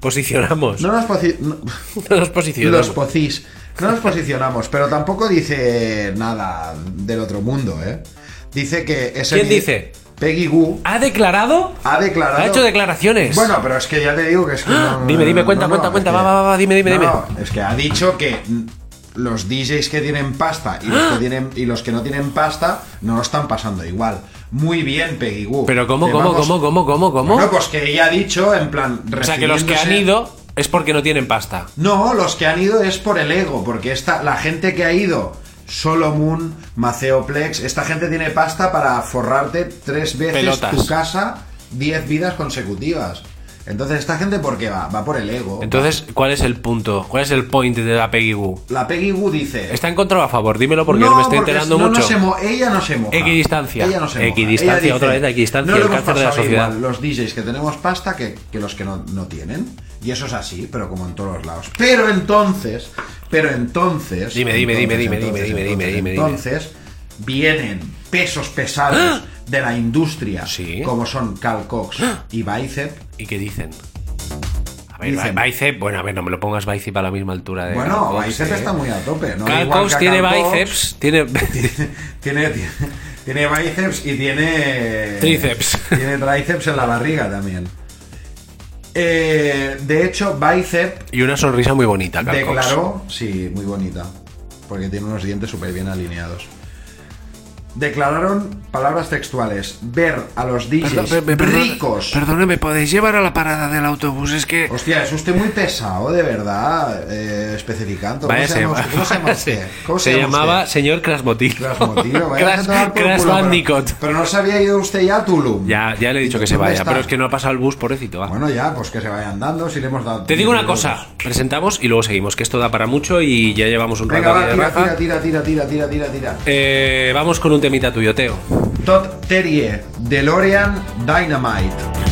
posicionamos. No nos, posi- no- No nos posicionamos. Los pocís. No nos posicionamos, pero tampoco dice nada del otro mundo, ¿eh? Dice que es ¿Quién dice? Peggy Goo ¿Ha declarado? ha declarado. Ha hecho declaraciones. Bueno, pero es que ya te digo que es que. no- Dime, dime, cuenta, cuenta, cuenta, va, va, va, dime, dime, dime. es que ha dicho que los DJs que tienen pasta y los que, tienen, y los que no tienen pasta no lo están pasando igual. Muy bien, Peggy Goo. Pero ¿cómo, cómo, vamos- cómo, cómo, cómo, cómo? Bueno, pues que ella ha dicho, en plan. o sea, que los que han ido es porque no tienen pasta. no, los que han ido es por el ego, porque esta, la gente que ha ido, Solomon, Maceoplex, esta gente tiene pasta para forrarte tres veces Pelotas. tu casa, diez vidas consecutivas. Entonces, ¿esta gente por qué va? Va por el ego. Entonces, ¿cuál es el punto? ¿Cuál es el point de la Peggy Goo? La Peggy Goo dice... ¿Está en contra o a favor? Dímelo porque No, me estoy enterando no, no mucho. se mo- ella no se moja. Equidistancia. Ella no se moja. Equidistancia, dice, otra vez equidistancia, no el cáncer de la sociedad. igual los DJs que tenemos pasta que, que los que no, no tienen. Y eso es así, pero como en todos los lados. Pero entonces, pero entonces... Dime, dime, dime, entonces, dime, dime, entonces, dime, dime, dime. Entonces, vienen pesos pesados de la industria, Sí. como son Cal Cox y Bicep. ¿Y qué dicen? A ver, Dicen- bíceps, bueno, a ver, no me lo pongas bíceps a la misma altura de Bueno, Cox, Bicep ¿eh? está muy a tope. ¿no? Cal Cox tiene Cal bíceps, tiene... tiene, tiene, tiene bíceps y tiene. Tríceps. Tiene tríceps en la barriga también. Eh, de hecho, Bicep y una sonrisa muy bonita, Cox. declaró. Sí, muy bonita. Porque tiene unos dientes súper bien alineados. Declararon palabras textuales: ver a los DJs Perdón, ricos. Perdone, ¿me podéis llevar a la parada del autobús? Es que... Hostia, es usted muy pesado, de verdad, eh, especificando. ¿Cómo Vaya, se llama, ¿cómo se llama usted? ¿Cómo se llama llamaba usted? señor Krasmotil. Krasmotil, Crash- Crash pero- no se había ido usted ya a Tulum. Ya, ya le he dicho que se ¿Dónde vaya, está? pero es que no ha pasado el bus, pobrecito. va. Bueno, ya, pues que se vayan dando, si le hemos dado. Te digo una 10 cosa, presentamos y luego seguimos, que esto da para mucho y ya llevamos un Venga, rato va, aquí de tira, tira, tira, tira, tira, tira, tira, tira. Eh, vamos con un temita tuyo, Teo. Todd Terrier, DeLorean Dynamite.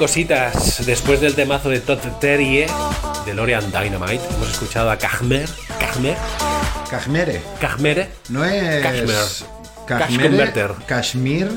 Cositas. Después del temazo de Todd Terje, de Lorian Dynamite, hemos escuchado a Kajmer. Kajmer. Kashmere. Kajmere. No es. Kashmir. Cash Kashmere, Converter. Kashmir.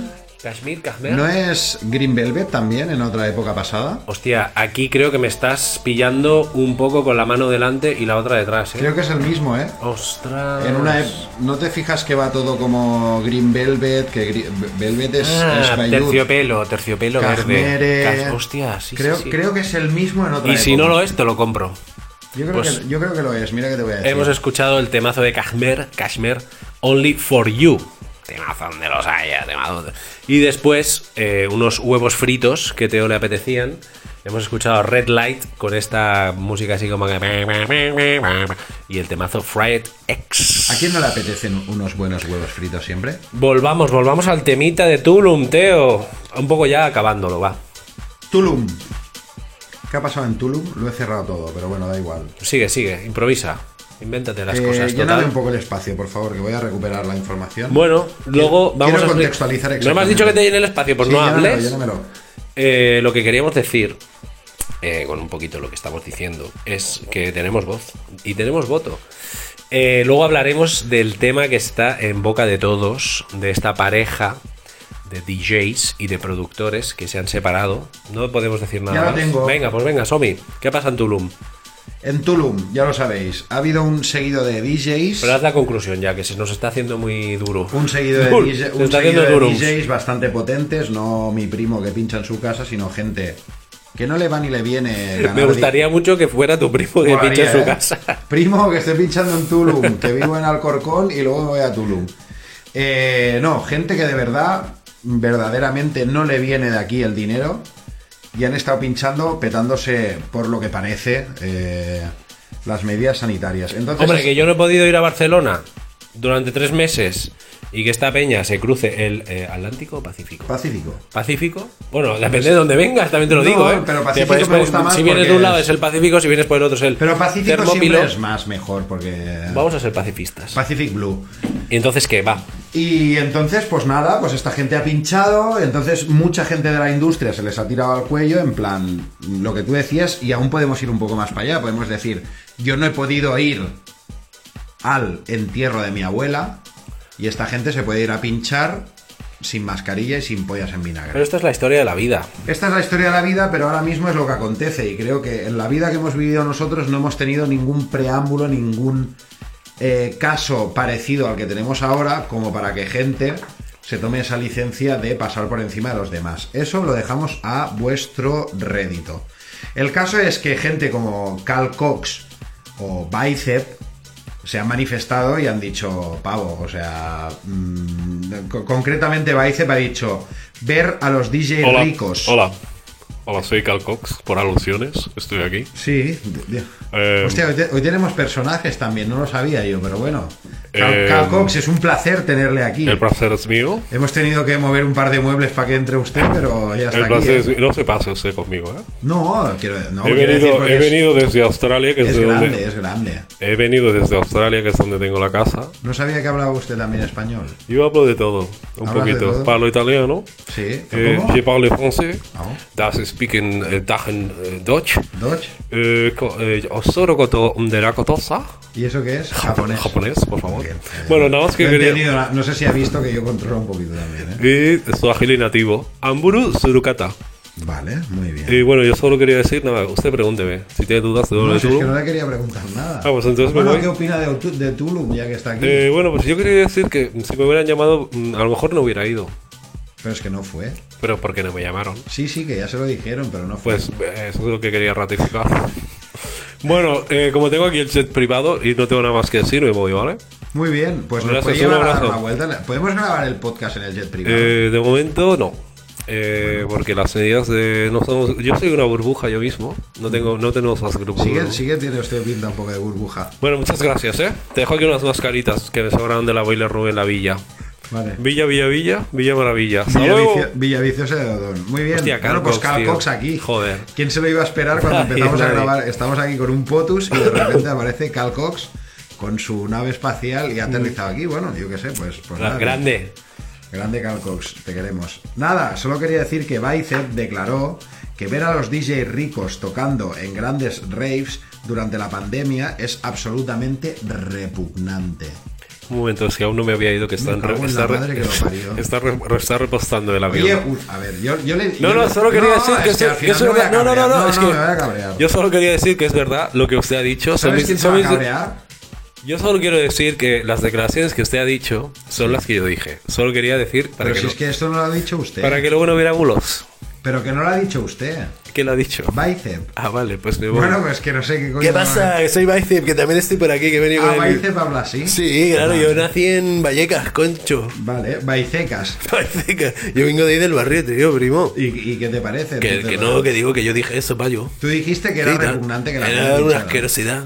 Kashmir, Kajmer. ¿No es Green Velvet también en otra época pasada? Hostia, aquí creo que me estás pillando un poco con la mano delante y la otra detrás, ¿eh? Creo que es el mismo, ¿eh? Ostras. En una ¿No te fijas que va todo como Green Velvet? Que Gri- Velvet es, Ah, es terciopelo, terciopelo verde. Cas- Hostia, sí, creo, sí, sí. creo que es el mismo en otra Y si no lo es, te lo compro. Yo creo, pues- que, yo creo que lo es, mira que te voy a decir. Hemos escuchado el temazo de Kashmir, Kashmir, Only for You. Temazo de los haya, temazo. Y después, eh, unos huevos fritos que Teo le apetecían. Hemos escuchado Red Light con esta música así como que. Y el temazo Fried X. ¿A quién no le apetecen unos buenos huevos fritos siempre? Volvamos, volvamos al temita de Tulum, Teo. Un poco ya acabándolo, va. Tulum. ¿Qué ha pasado en Tulum? Lo he cerrado todo, pero bueno, da igual. Sigue, sigue, improvisa. Invéntate las Eh, cosas. lléname un poco el espacio, por favor, que voy a recuperar la información. Bueno, luego Quiero- vamos quiero a. contextualizar No me has dicho que te llene el espacio, pues Sí, no llénamelo, hables. llénamelo. Eh, lo que queríamos decir, eh, con un poquito lo que estamos diciendo, es que tenemos voz y tenemos voto. Eh, luego hablaremos del tema que está en boca de todos, de esta pareja de DJs y de productores que se han separado. No podemos decir nada Ya lo más. tengo. Venga, pues venga, Somi. ¿Qué pasa en Tulum? En Tulum, ya lo sabéis, ha habido un seguido de DJs. Pero haz la conclusión ya, que se nos está haciendo muy duro. Un seguido de, Duro, DJ se un seguido de. DJs bastante potentes, no mi primo que pincha en su casa, sino gente que no le va ni le viene. ganar Me gustaría mucho que fuera tu primo que pinche en su ¿eh? casa. Primo que esté pinchando en Tulum, que vivo en Alcorcón y luego voy a Tulum. Eh, no, gente que de verdad, verdaderamente no le viene de aquí el dinero y han estado pinchando, petándose, por lo que parece, eh, las medidas sanitarias. Entonces, Hombre, que yo no he podido ir a Barcelona durante tres meses y que esta peña se cruce el eh, Atlántico o Pacífico. Pacífico. ¿Pacífico? Bueno, depende de dónde vengas, también te lo No, digo, ¿eh? pero Pacífico puedes- me gusta más Si vienes de un lado es- es el Pacífico, si vienes por el otro es el Pero Pacífico Termópilo. siempre es más mejor porque... Vamos a ser pacifistas. Pacific Blue. ¿Y entonces qué? Va. Y entonces, pues nada, pues esta gente ha pinchado, entonces mucha gente de la industria se les ha tirado al cuello, en plan, lo que tú decías, y aún podemos ir un poco más para allá, podemos decir, yo no he podido ir al entierro de mi abuela, y esta gente se puede ir a pinchar sin mascarilla y sin pollas en vinagre. Pero esto es la historia de la vida. Esta es la historia de la vida, pero ahora mismo es lo que acontece y creo que en la vida que hemos vivido nosotros no hemos tenido ningún preámbulo, ningún eh, caso parecido al que tenemos ahora como para que gente se tome esa licencia de pasar por encima de los demás. Eso lo dejamos a vuestro rédito. El caso es que gente como Cal Cox o Bicep se han manifestado y han dicho pavo, o sea, mm, co- concretamente Bicep ha dicho ver a los DJ Hola, ricos. hola. Hola, soy Cal Cox, por alusiones, estoy aquí. Sí. Eh, Hostia, hoy, te- hoy tenemos personajes también, no lo sabía yo, pero bueno. Cal, Eh, Cal Cox, es un placer tenerle aquí. El placer es mío. Hemos tenido que mover un par de muebles para que entre usted, pero ya está El aquí. placer ¿eh? es mío. No se pase usted conmigo, ¿eh? No, quiero, no, he, quiero venido, he venido desde Australia, que es, es, de grande, donde... es grande. He venido desde Australia, que es donde tengo la casa. No sabía que hablaba usted también español. Yo hablo de todo, un ¿Hablas de poquito. todo? Parlo italiano. Sí, Eh, ¿cómo? je parle français. Ah. Das speaking eh, Dachen eh, Deutsch. Dodge. Eh, eh, de la kotosa. ¿Y eso qué es? Japonés. Japonés, por favor. Bien. Bueno, nada más que quería... No sé si ha visto que yo controlo un poquito también, ¿eh? Y Swahili nativo. Amburu Surukata. Vale, muy bien. Y bueno, yo solo quería decir, nada, usted pregúnteme. Si tiene dudas de No, si es que no le quería preguntar nada. Ah, pues entonces me bueno, voy. ¿qué opina de, de Tulum ya que está aquí? Eh, bueno, pues yo quería decir que si me hubieran llamado, mm, a lo mejor no hubiera ido. Pero es que no fue. Pero porque no me llamaron. Sí, sí, que ya se lo dijeron, pero no fue. Pues eh, eso es lo que quería ratificar. bueno, eh, como tengo aquí el jet privado y no tengo nada más que decir, me voy, ¿vale? Muy bien, pues nos puede llevar un a dar la vuelta. ¿Podemos grabar el podcast en el jet privado? Eh, de momento no. Eh, porque las medidas de no somos yo soy una burbuja yo mismo no tengo no tenemos más grupos sigue, sigue, tiene usted pinta un poco de burbuja. bueno muchas gracias eh te dejo aquí unas mascaritas que me sobraron de la boiler room en la villa Vale. Villa Villa Villa Villa Maravilla. Villavicio, Villaviciosa de Odón. Muy bien. Hostia, claro, pues. Cox aquí. Joder. ¿Quién se lo iba a esperar cuando empezamos a grabar? Estamos aquí con un POTUS y de repente aparece Cal Cox con su nave espacial y ha aterrizado aquí. Bueno, yo qué sé, pues, pues nada, Grande. Grande Calcox, te queremos. Nada, solo quería decir que Bicep declaró que ver a los DJ ricos tocando en grandes raves durante la pandemia es absolutamente repugnante. Un momento, es que aún no me había ido, que están en está, re- madre que lo parió. está re- está repostando el avión. Oye, a ver, yo, yo le. No, yo no, solo quería decir que, es verdad. No, no, no, no, es que voy a cabrear. yo solo quería decir que es verdad lo que usted ha dicho. Son ¿Sabes mis- quién se va a cabrear? Yo solo quiero decir que las declaraciones que usted ha dicho son las que yo dije. Solo quería decir para, Pero que, si es que esto no lo ha dicho usted. para que luego no hubiera bulos. Pero que no lo ha dicho usted. ¿Quién lo ha dicho? Bicep. Ah, vale, pues me voy. Bueno, pues que no sé qué coño. ¿Qué pasa? Que soy Bicep, que también estoy por aquí, que he venido Ah, con el- Bicep habla así. Sí, claro, yo nací en Vallecas, concho. Vale, Baicecas. Vallecas. Yo vengo de ahí del barrio, tío, primo. ¿Y, y qué te parece? Que, no, que digo que yo dije eso, payo. Tú dijiste que era Sí, repugnante que la Era una asquerosidad.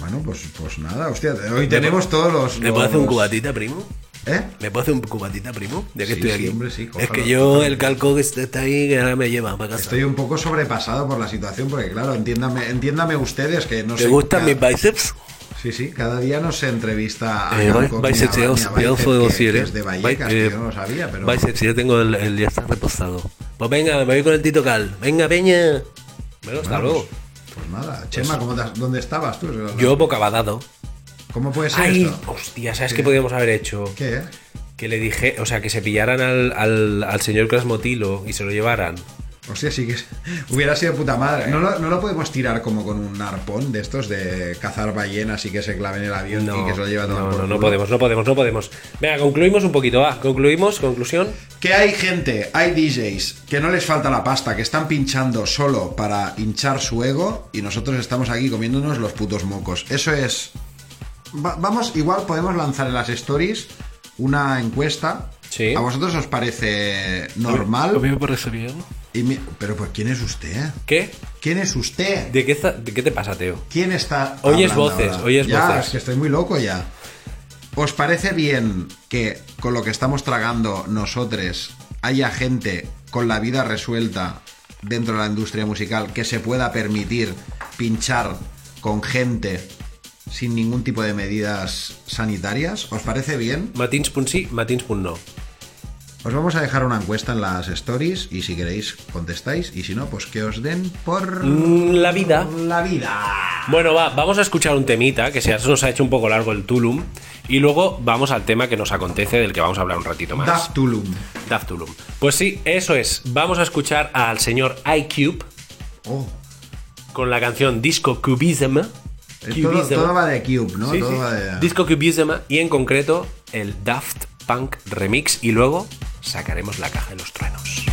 Bueno, pues, pues nada, hostia, hoy tenemos todos los. ¿Me puedo hacer un cubatita, primo? ¿Eh? ¿Me puedo hacer un cubatita, primo? Ya que Sí, estoy sí, aquí. hombre, sí, es que yo, el calco que está ahí, que ahora me lleva para casa. Estoy un poco sobrepasado por la situación, porque claro, entiéndame, entiéndame ustedes que no ¿Te sé. gustan cada- mis bíceps? Sí, sí, cada día no se entrevista a Eh, Calco Biceps, ya os- decir, que ¿eh? de Vallecas, Bi- que eh, yo no lo sabía, pero. Biceps, ya tengo el, el ya está repostado. Pues venga, me voy con el Tito Cal. Venga, peña. Bueno, hasta Bueno, luego. Pues nada, Chema, ¿cómo te has- ¿dónde estabas tú? Yo bocabadado. ¿Cómo puede ser Ay, esto? hostia, ¿sabes ¿Qué? qué podríamos haber hecho? ¿Qué? Que le dije, o sea, que se pillaran al, al, al señor Crasmotilo y se lo llevaran. Hostia, sí que hubiera sido puta madre. ¿No lo, no lo podemos tirar como con un arpón de estos de cazar ballenas y que se clave en el avión y que se lo lleve a tomar no, por no, no podemos, no podemos, no podemos. Venga, concluimos un poquito, va. Concluimos, conclusión. Que hay gente, hay DJs que no les falta la pasta, que están pinchando solo para hinchar su ego y nosotros estamos aquí comiéndonos los putos mocos. Eso es. Va- vamos, igual podemos lanzar en las stories una encuesta. Sí. ¿A vosotros os parece normal? A mí me parece bien. Y mi- Pero pues ¿quién es usted? ¿Qué? ¿Quién es usted? ¿De qué, de qué te pasa, Teo? ¿Quién está Oyes voces, ahora? oyes ya, voces. es que estoy muy loco ya. ¿Os parece bien que con lo que estamos tragando nosotros haya gente con la vida resuelta dentro de la industria musical que se pueda permitir pinchar con gente sin ningún tipo de medidas sanitarias? ¿Os parece bien? Matins punt Os vamos a dejar una encuesta en las stories y si queréis contestáis y si no, pues que os den por Mm, La vida. la vida. Bueno, va, vamos a escuchar un temita, que se nos ha hecho un poco largo el Tulum. Y luego vamos al tema que nos acontece, del que vamos a hablar un ratito más. Daft Tulum. Daft Tulum. Pues sí, eso es. Vamos a escuchar al señor iCube Oh. con la canción Disco Cubism. Eh, Todo, todo va de Cube, ¿no? Sí, todo sí. va de... Disco Cubism y en concreto el Daft Punk Remix. Y luego sacaremos la caja de los truenos.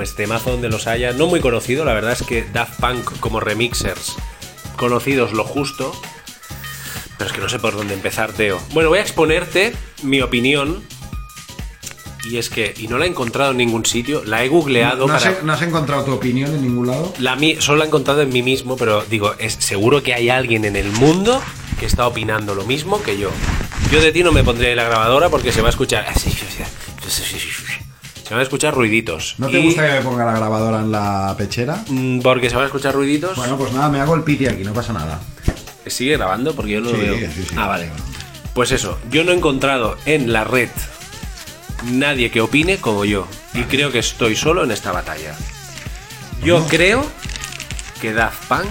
Pues temazo donde los haya. No muy conocido, la verdad es que Daft Punk como remixers, conocidos lo justo. Pero es que no sé por dónde empezar, Teo. Bueno, voy a exponerte mi opinión. Y es que, y no la he encontrado en ningún sitio, la he googleado ¿No has, para... no has encontrado tu opinión en ningún lado? La mi- solo la he encontrado en mí mismo, pero digo, es seguro que hay alguien en el mundo que está opinando lo mismo que yo. Yo de ti no me pondré la grabadora porque se va a escuchar. Se van a escuchar ruiditos. ¿No te Y, gusta que me ponga la grabadora en la pechera? mm, Porque se van a escuchar ruiditos. Bueno, pues nada, me hago el piti aquí, no pasa nada. Sigue grabando porque yo no Sí, lo veo. sí, sí. ah, vale. Pues eso, yo no he encontrado en la red nadie que opine como yo. Y creo que estoy solo en esta batalla. Yo creo que Daft Punk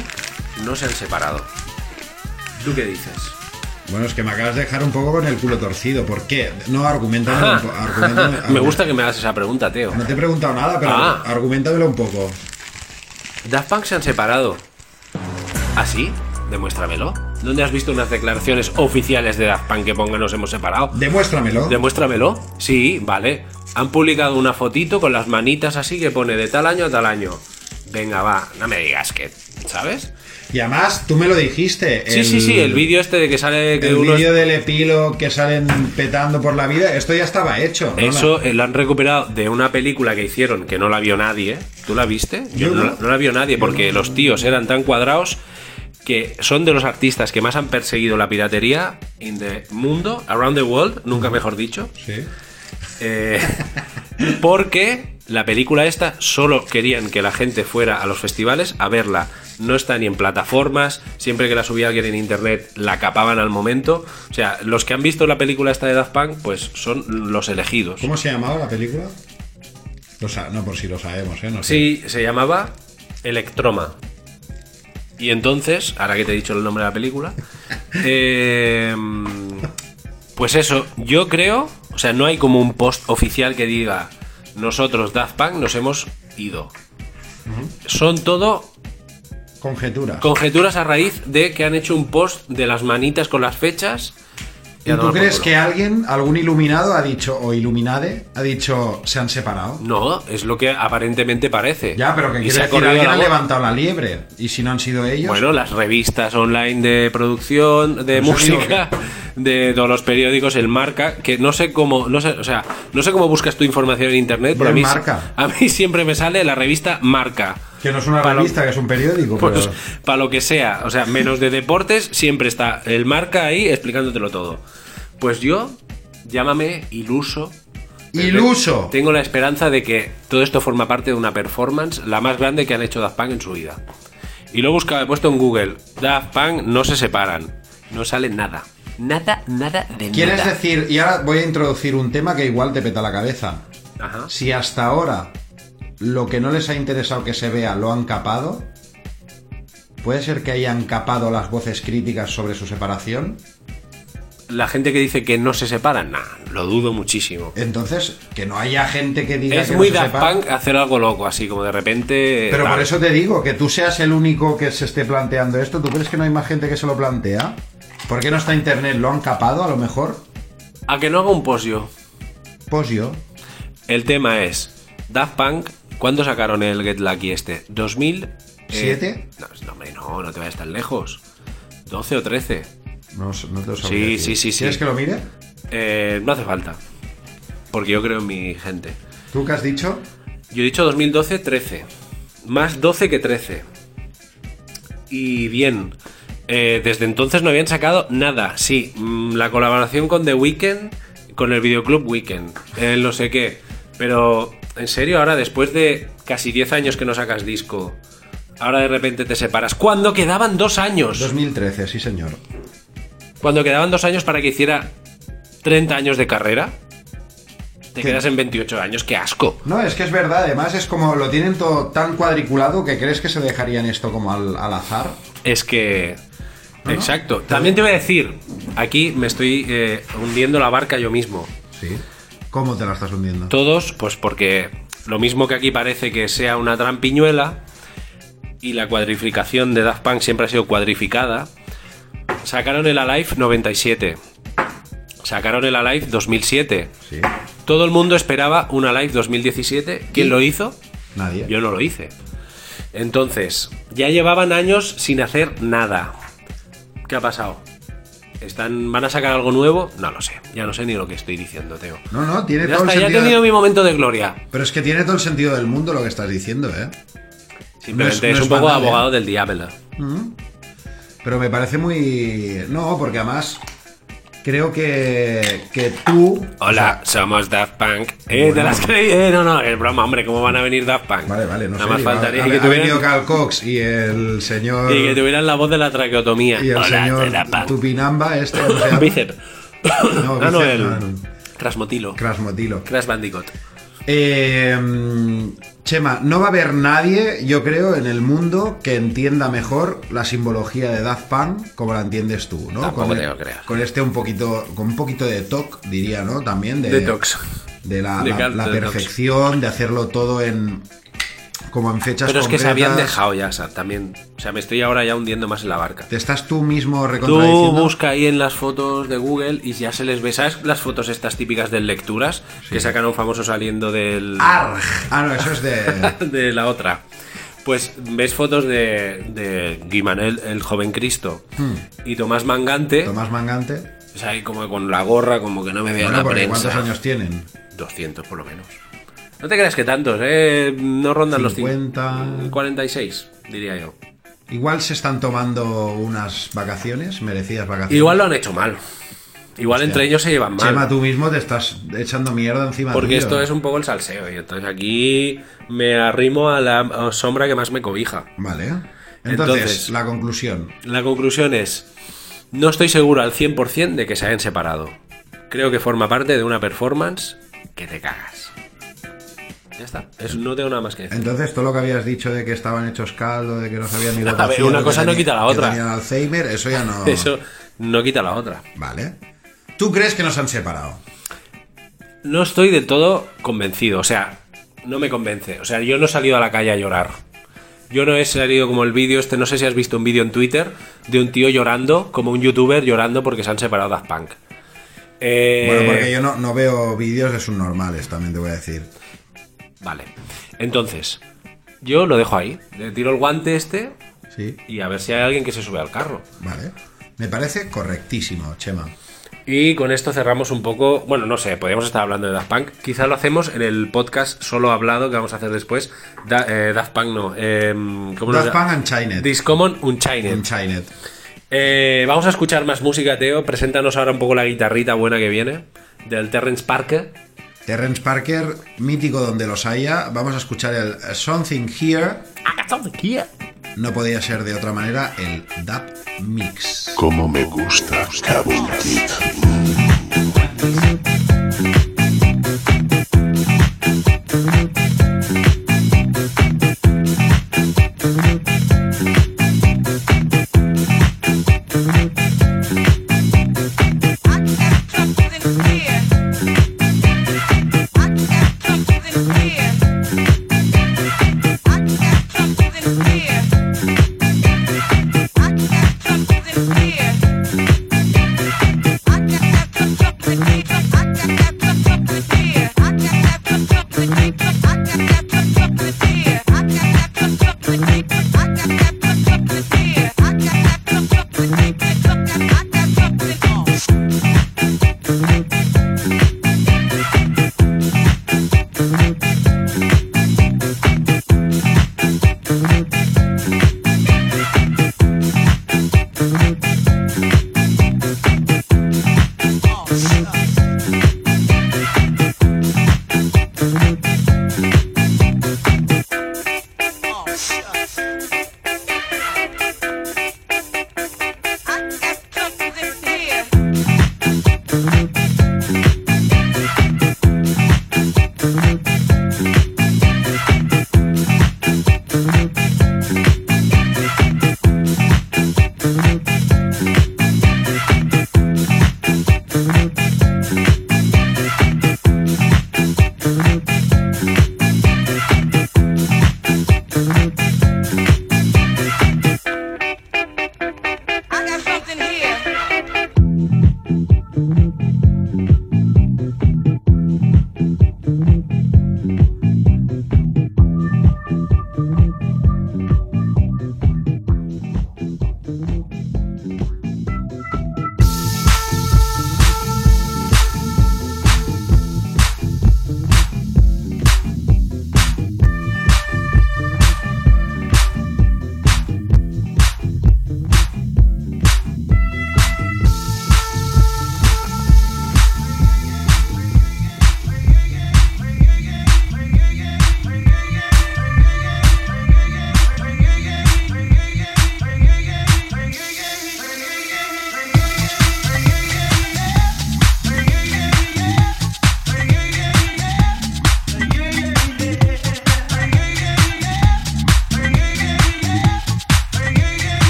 no se han separado. ¿Tú qué dices? Bueno, es que me acabas de dejar un poco con el culo torcido. ¿Por qué? No, argumentamelo- Me gusta que me hagas esa pregunta, Teo. No te he preguntado nada, pero Ah. argumentamelo un poco. Daft Punk se han separado. ¿Ah, sí? Demuéstramelo. ¿Dónde has visto unas declaraciones oficiales de Daft Punk que pongan nos hemos separado? Demuéstramelo. Demuéstramelo. Sí, vale. Han publicado una fotito con las manitas así que pone de tal año a tal año. Venga, va, no me digas que, ¿sabes? Y además, tú me lo dijiste. Sí, sí, sí, el vídeo este de que sale que El vídeo del epilo que salen petando por la vida, esto ya estaba hecho. ¿no? Eso eh, lo han recuperado de una película que hicieron que no la vio nadie. ¿Tú la viste? Yo no, no. la- no la vio nadie porque los tíos eran tan cuadrados que son de los artistas que más han perseguido la piratería en the mundo, around the world, nunca mejor dicho. Sí. Eh, porque la película esta solo querían que la gente fuera a los festivales a verla. No está ni en plataformas, siempre que la subía alguien en internet la capaban al momento. O sea, los que han visto la película esta de Daft Punk, pues son los elegidos. ¿Cómo se llamaba la película? Lo sa- no, por si lo sabemos, ¿eh? No sé. Sí, se llamaba Electroma. Y entonces, ahora que te he dicho el nombre de la película, eh, pues eso, yo creo, o sea, no hay como un post oficial que diga, nosotros Daft Punk nos hemos ido. Son todo Conjetura. conjeturas a raíz de que han hecho un post de las manitas con las fechas. ¿Y tú crees que alguien, algún iluminado, ha dicho, o iluminade, ha dicho, se han separado? No, es lo que aparentemente parece. Ya, pero que quiere decir, alguien ha levantado la liebre. Y si no han sido ellos. Bueno, las revistas online de producción, de Pues música, de todos los periódicos, el marca, que no sé cómo, no sé, o sea, no sé cómo buscas tu información en internet, pero a mí, Marca. a mí siempre me sale la revista Marca. que no es una para lo- revista, que es un periódico. Pues pero- para lo que sea, o sea, menos de deportes, siempre está el marca ahí explicándotelo todo. Pues yo, llámame iluso. ¡Iluso! Tengo la esperanza de que todo esto forma parte de una performance la más grande que han hecho Daft Punk en su vida. Y lo he buscado, he puesto en Google, Daft Punk no se separan. No sale nada. Nada, nada de ¿Quieres nada. decir, y ahora voy a introducir un tema que igual te peta la cabeza? Ajá. Si hasta ahora lo que no les ha interesado que se vea lo han capado, ¿puede ser que hayan capado las voces críticas sobre su separación? La gente que dice que no se separan, nah, lo dudo muchísimo. Entonces, que no haya gente que diga Es que muy no se Daft. Punk hacer algo loco, así como de repente. Pero por eso te digo, que tú seas el único que se esté planteando esto, ¿tú crees que no hay más gente que se lo plantea? ¿Por qué no está internet? ¿Lo han capado a lo mejor? A que no haga un. Pues yo. El tema es, Daft Punk, ¿cuándo sacaron el Get Lucky este? ¿2000? eh, ¿Siete? no, no, hombre, no, no te vayas tan lejos. ¿12 o 13? No, no te lo sabría Sí, decir. sí, sí, sí. ¿Quieres que lo mire? Eh, no hace falta. Porque yo creo en mi gente. ¿Tú qué has dicho? Yo he dicho 2012, 13. Más 12 que 13. Y bien, eh, desde entonces no habían sacado nada. Sí, mm, la colaboración con The Weeknd, con el videoclub Weekend, el no sé qué. Pero, en serio, ahora después de casi 10 años que no sacas disco, ahora de repente te separas. Cuando quedaban dos años. 2013, sí señor. Cuando quedaban dos años para que hiciera 30 años de carrera. Te quedas en 28 años, qué asco. No, es que es verdad, además es como lo tienen todo tan cuadriculado que crees que se dejarían esto como al, al azar. Es que. Exacto. También te voy a decir, aquí me estoy eh, hundiendo la barca yo mismo. Sí. ¿Cómo te la estás hundiendo? Todos, pues porque lo mismo que aquí parece que sea una trampiñuela y la cuadrificación de Daft Punk siempre ha sido cuadrificada, sacaron el Alive 97, sacaron el Alive 2007. Sí. Todo el mundo esperaba una Live 2017. ¿Quién lo hizo? Nadie. Yo no lo hice. Entonces, ya llevaban años sin hacer nada. ¿Qué ha pasado? ¿Están, ¿Van a sacar algo nuevo? No lo sé. Ya no sé ni lo que estoy diciendo, Teo. No, no, tiene Ya todo está, el ya he sentido. tenido mi momento de gloria. Pero es que tiene todo el sentido del mundo lo que estás diciendo, ¿eh? Simplemente no es, es un poco banal, ¿eh? abogado del diablo. Pero me parece muy. No, porque además. Creo que. Que tú. Hola, somos Daft Punk. Eh, te las creí. Eh, no, no, es broma, hombre. ¿Cómo van a venir Daft Punk? Vale, vale, no Nada sé. más faltaría y que, ha venido tuvieran, Carl Cox y el señor. y que tuvieran la voz de la traqueotomía. y el Hola, señor. Tupinamba, este. ¿cómo se. No, ah, no, el no, no. Crasmotilo. Crasmotilo. Crash Bandicoot. Eh, Chema, no va a haber nadie, yo creo, en el mundo que entienda mejor la simbología de Daft Punk como la entiendes tú, ¿no? Tampoco con, el- este un poquito, con un poquito de toque, diría, ¿no? También de la, De la- cal- la de detox. perfección, de hacerlo todo en como en fechas Pero es que se habían dejado ya, o sea, también. O sea, me estoy ahora ya hundiendo más en la barca. Te estás tú mismo Tú recontradiciendo. busca ahí en las fotos de Google y ya se les ve. ¿Sabes las fotos estas típicas de lecturas? Que sacan a un famoso saliendo del. Arg. Ah, no, eso es de de la otra. Pues ves fotos de, de Guimanel, el joven Cristo, y Tomás Mangante, Hmm. Tomás Mangante. o sea, ahí como con la gorra, como que no me vea Bueno, la prensa. ¿cuántos años tienen? 200 por lo menos. No te creas que tantos, ¿eh? No rondan los 50. 50. 46, diría yo. Igual se están tomando unas vacaciones, merecidas vacaciones. Igual lo han hecho mal. Igual entre ellos se llevan mal. Chema, tú mismo te estás echando mierda encima Porque tuyo. esto es un poco el salseo. Y entonces aquí me arrimo a la sombra que más me cobija. Vale. Entonces, Entonces- la conclusión. La conclusión es, no estoy seguro al 100% de que se hayan separado. Creo que forma parte de una performance que te cagas. Ya está, no tengo nada más que decir. Entonces, todo lo que habías dicho de que estaban hechos caldo, de que no sabían ni lo que A ver, una que cosa no quita la que otra. tenían Alzheimer, eso ya no. Eso no quita la otra. Vale. ¿Tú crees que nos han separado? No estoy del todo convencido, o sea, no me convence. O sea, yo no he salido a la calle a llorar. Yo no he salido como el vídeo este, no sé si has visto un vídeo en Twitter de un tío llorando, como un youtuber llorando porque se han separado Daft Punk. Eh, Bueno, porque yo no, no veo vídeos de subnormales, también te voy a decir. Vale. Entonces, yo lo dejo ahí. Le tiro el guante este Sí, y a ver si hay alguien que se sube al carro. vale. Me parece correctísimo, Chema. Y con esto cerramos un poco. Bueno, no sé, podríamos estar hablando de Daft Punk. Quizá lo hacemos en el podcast solo hablado que vamos a hacer después. Da- eh, Daft Punk no. Eh, ¿cómo Daft Punk Unchained. Discommon Unchained. Unchained. Eh, vamos a escuchar más música, Teo. Preséntanos ahora un poco la guitarrita buena que viene. Del Terrence Parker. Terrence Parker, mítico donde los haya. Vamos a escuchar el eh, Something Here. No podía ser de otra manera el Dub Mix. Como me gusta Cabo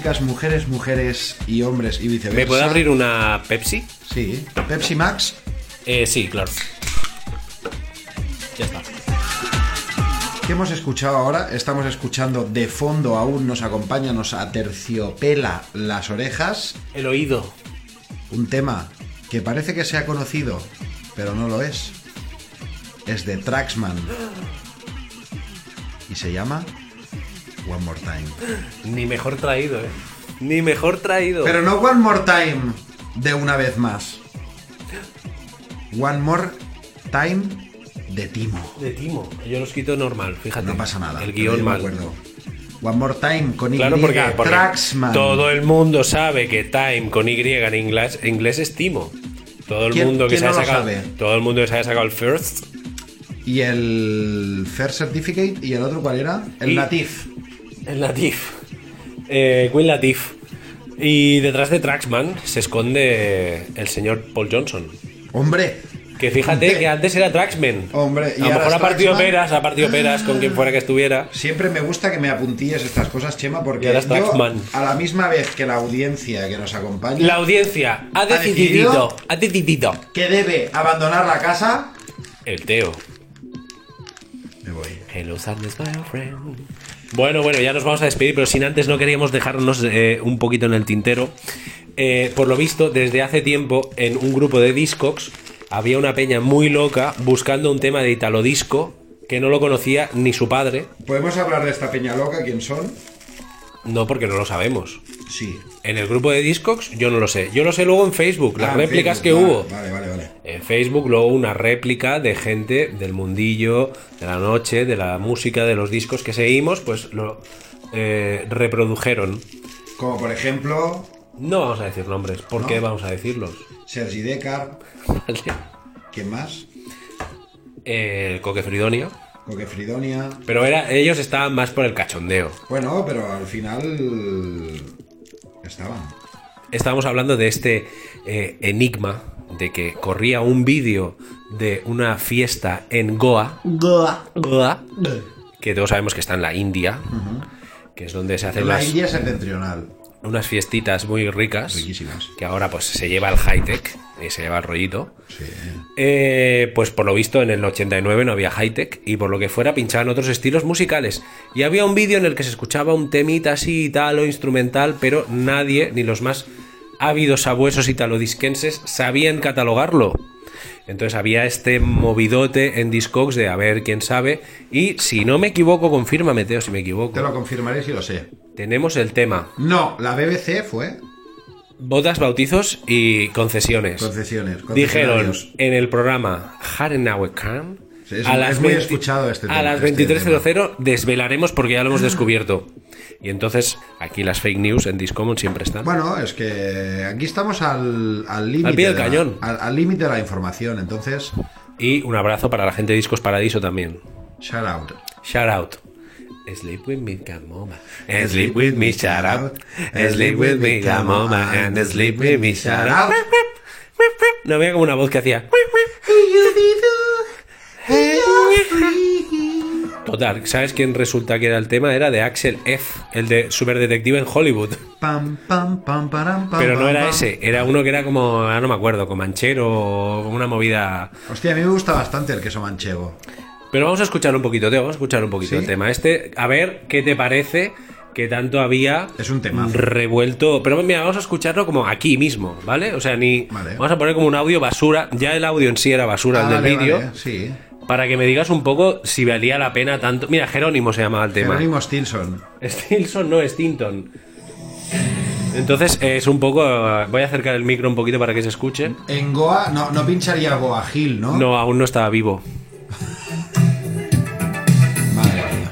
chicas, mujeres, mujeres y hombres y viceversa. ¿Me puede abrir una Pepsi? Sí. Pepsi Max. Eh, sí, claro. Ya está. ¿Qué hemos escuchado ahora? Estamos escuchando de fondo, aún nos acompaña, nos aterciopela las orejas. El oído. Un tema que parece que se ha conocido, pero no lo es. Es de Traxman. Y se llama One More Time. Ni mejor traído, eh. Ni mejor traído. Pero no One More Time de una vez más. One More Time de Timo. De Timo. Yo los quito normal, fíjate. No pasa nada. El guion mal. acuerdo. One More Time con Claro, Y, porque, porque Traxman. todo el mundo sabe que time con Y en inglés, inglés es Timo. Todo el ¿Quién- mundo que se ha no lo sacado, sabe? todo el mundo que se haya sacado el first, Y el First Certificate. ¿Y el otro cuál era? El Y- Natif. El Latif, eh, Queen Latif. Y detrás de Traxman se esconde el señor Paul Johnson. Hombre. Que fíjate que antes era Traxman. Hombre, y a lo mejor ha partido Traxman. peras, ha partido peras con quien fuera que estuviera. Siempre me gusta que me apuntilles estas cosas, Chema, porque yo, Traxman. a la misma vez que la audiencia que nos acompaña, La audiencia ha decidido? ha decidido. que debe abandonar la casa, El Teo. me voy. Hello, sadness, my friend. Bueno, bueno, ya nos vamos a despedir, pero sin antes no queríamos dejarnos eh, un poquito en el tintero. Eh, por lo visto, desde hace tiempo, en un grupo de Discogs, había una peña muy loca buscando un tema de Italo Disco que no lo conocía ni su padre. ¿Podemos hablar de esta peña loca? ¿Quién son? No, porque no lo sabemos. Sí. En el grupo de Discogs, yo no lo sé. Yo lo sé luego en Facebook, las Ah, en réplicas Facebook, que vale, hubo. Vale, vale, vale. En Facebook luego una réplica de gente del mundillo, de la noche, de la música, de los discos que seguimos, pues lo eh, reprodujeron. Como por ejemplo, No vamos a decir nombres, ¿por ¿No? qué vamos a decirlos? Sergi Decar. Vale. ¿Quién más? El Coque Fridonia. Coque Fridonia. Pero era, ellos estaban más por el cachondeo. Bueno, pero al final estaban. Estábamos hablando de este eh, enigma de que corría un vídeo de una fiesta en Goa. Goa. Que todos sabemos que está en la India. Que es donde se hacen La las, India septentrional. Unas fiestitas muy ricas. Riquísimas. Que ahora pues se lleva el high-tech. Y se lleva el rollito. Sí. Eh, pues por lo visto en el 89 no había high-tech y por lo que fuera pinchaban otros estilos musicales. Y había un vídeo en el que se escuchaba un temita así y tal o instrumental, pero nadie, ni los más ávidos sabuesos italodisquenses, sabían catalogarlo. Entonces había este movidote en Discogs de a ver quién sabe. Y si no me equivoco, confírmame, Teo, si me equivoco. Te lo confirmaré si lo sé. Tenemos el tema: No, la BBC fue bodas, bautizos y concesiones. concesiones. Dijeron en el programa Harenaue Khan Es- es muy escuchado este a tema, las este 23.00 desvelaremos porque ya lo hemos descubierto. Y entonces aquí las fake news en Discommon siempre están. Bueno, es que aquí estamos al al límite. Al pie del de la- cañón. Al al límite de la información. Entonces, Y un abrazo para la gente de Discos Paradiso también. shout out. Shout out. Sleep with me, Gamoma. And sleep with me, shout out. Sleep with me, Gamoma. And sleep with me, shout out. No había como una voz que hacía. Total, ¿sabes quién resulta que era el tema? Era de Axel F, el de Superdetective en Hollywood. Pam, pam, pam, param, pam, Pero no era ese, era uno que era como, ah, no me acuerdo, comanchero o una movida. Hostia, a mí me gusta bastante el queso manchego. Pero vamos a escuchar un poquito, Teo, vamos a escuchar un poquito ¿Sí? el tema este, a ver qué te parece que tanto había Es un temazo. revuelto. Pero mira, vamos a escucharlo como aquí mismo, ¿vale? O sea, ni Vale. vamos a poner como un audio basura, ya el audio en sí era basura, Ah, el del vale, vídeo, vale, Sí. Para que me digas un poco si valía la pena tanto. Mira, Jerónimo se llamaba el tema. Jerónimo Stilson. Stilson no, Stinton. Entonces es un poco. Voy a acercar el micro un poquito para que se escuche. En Goa, no, no pincharía Goa Hill, ¿no? No, aún no estaba vivo. Madre mía.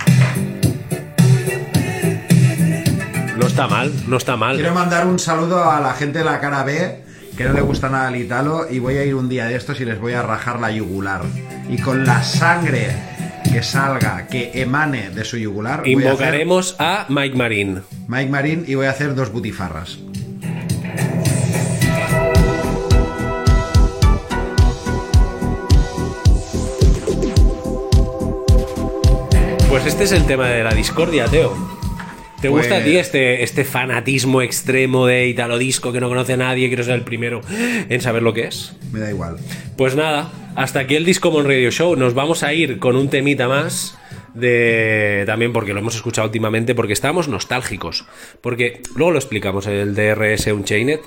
No está mal, no está mal. Quiero mandar un saludo a la gente de la cara B que no le gusta nada el Italo y voy a ir un día de estos y les voy a rajar la yugular. Y con la sangre que salga, que emane de su yugular, voy a hacer Invocaremos a Mike Marín. Mike Marín y voy a hacer dos butifarras. Pues este es el tema de la discordia, Teo. ¿Te Pues- gusta a ti este, este fanatismo extremo de Italo Disco que no conoce a nadie? Quiero ser el primero en saber lo que es. Me da igual. Pues nada, hasta aquí el Discommon Radio Show. Nos vamos a ir con un temita más de también porque lo hemos escuchado últimamente porque estábamos nostálgicos. Porque luego lo explicamos en el DRS Unchained.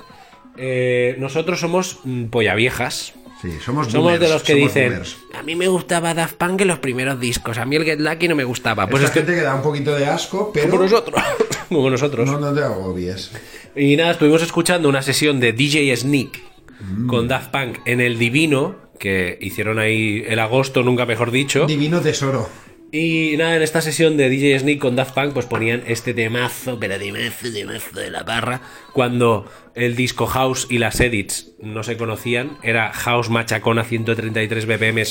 Eh, nosotros somos mm, polla viejas. Sí, somos Somos boomers, de los que dicen, boomers. a mí me gustaba Daft Punk en los primeros discos, a mí el Get Lucky no me gustaba. Pues Esta es que que da un poquito de asco, pero como nosotros, como nosotros. no, no te agobies. Y nada, estuvimos escuchando una sesión de DJ Sneak Mm. con Daft Punk en el Divino, que hicieron ahí el agosto, nunca mejor dicho. Divino tesoro. Y nada, en esta sesión de DJ Sneak con Daft Punk, pues ponían este temazo, pero temazo, temazo de la barra, cuando el disco house y las edits no se conocían, era house machacón a 133 BPM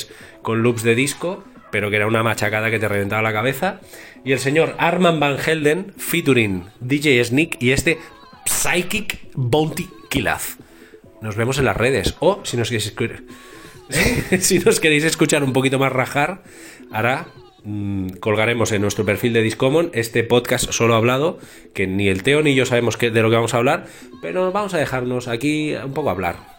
con loops de disco, pero que era una machacada que te reventaba la cabeza. Y el señor Arman Van Helden, featuring DJ Sneak y este Psychic Bounty Killaz. Nos vemos en las redes, o si nos queréis si nos queréis escuchar un poquito más rajar, mm, colgaremos en nuestro perfil de Discommon este podcast solo hablado, que ni el Teo ni yo sabemos qué- de lo que vamos a hablar, pero vamos a dejarnos aquí un poco hablar.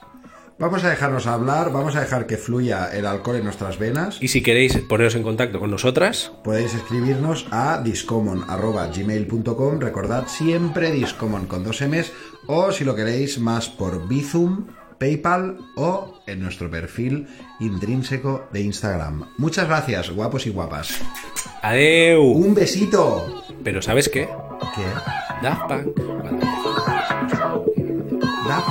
Vamos a dejarnos hablar, vamos a dejar que fluya el alcohol en nuestras venas. Y si queréis poneros en contacto con nosotras, Podéis escribirnos a discommon.gmail.com Recordad siempre discommon con dos M's o si lo queréis más por Bizum, PayPal o en nuestro perfil intrínseco de Instagram. Muchas gracias, guapos y guapas. adeu. Un besito. Pero ¿sabes qué? ¿Qué? Daft Punk. Da-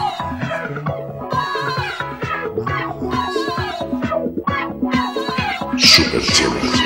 Super.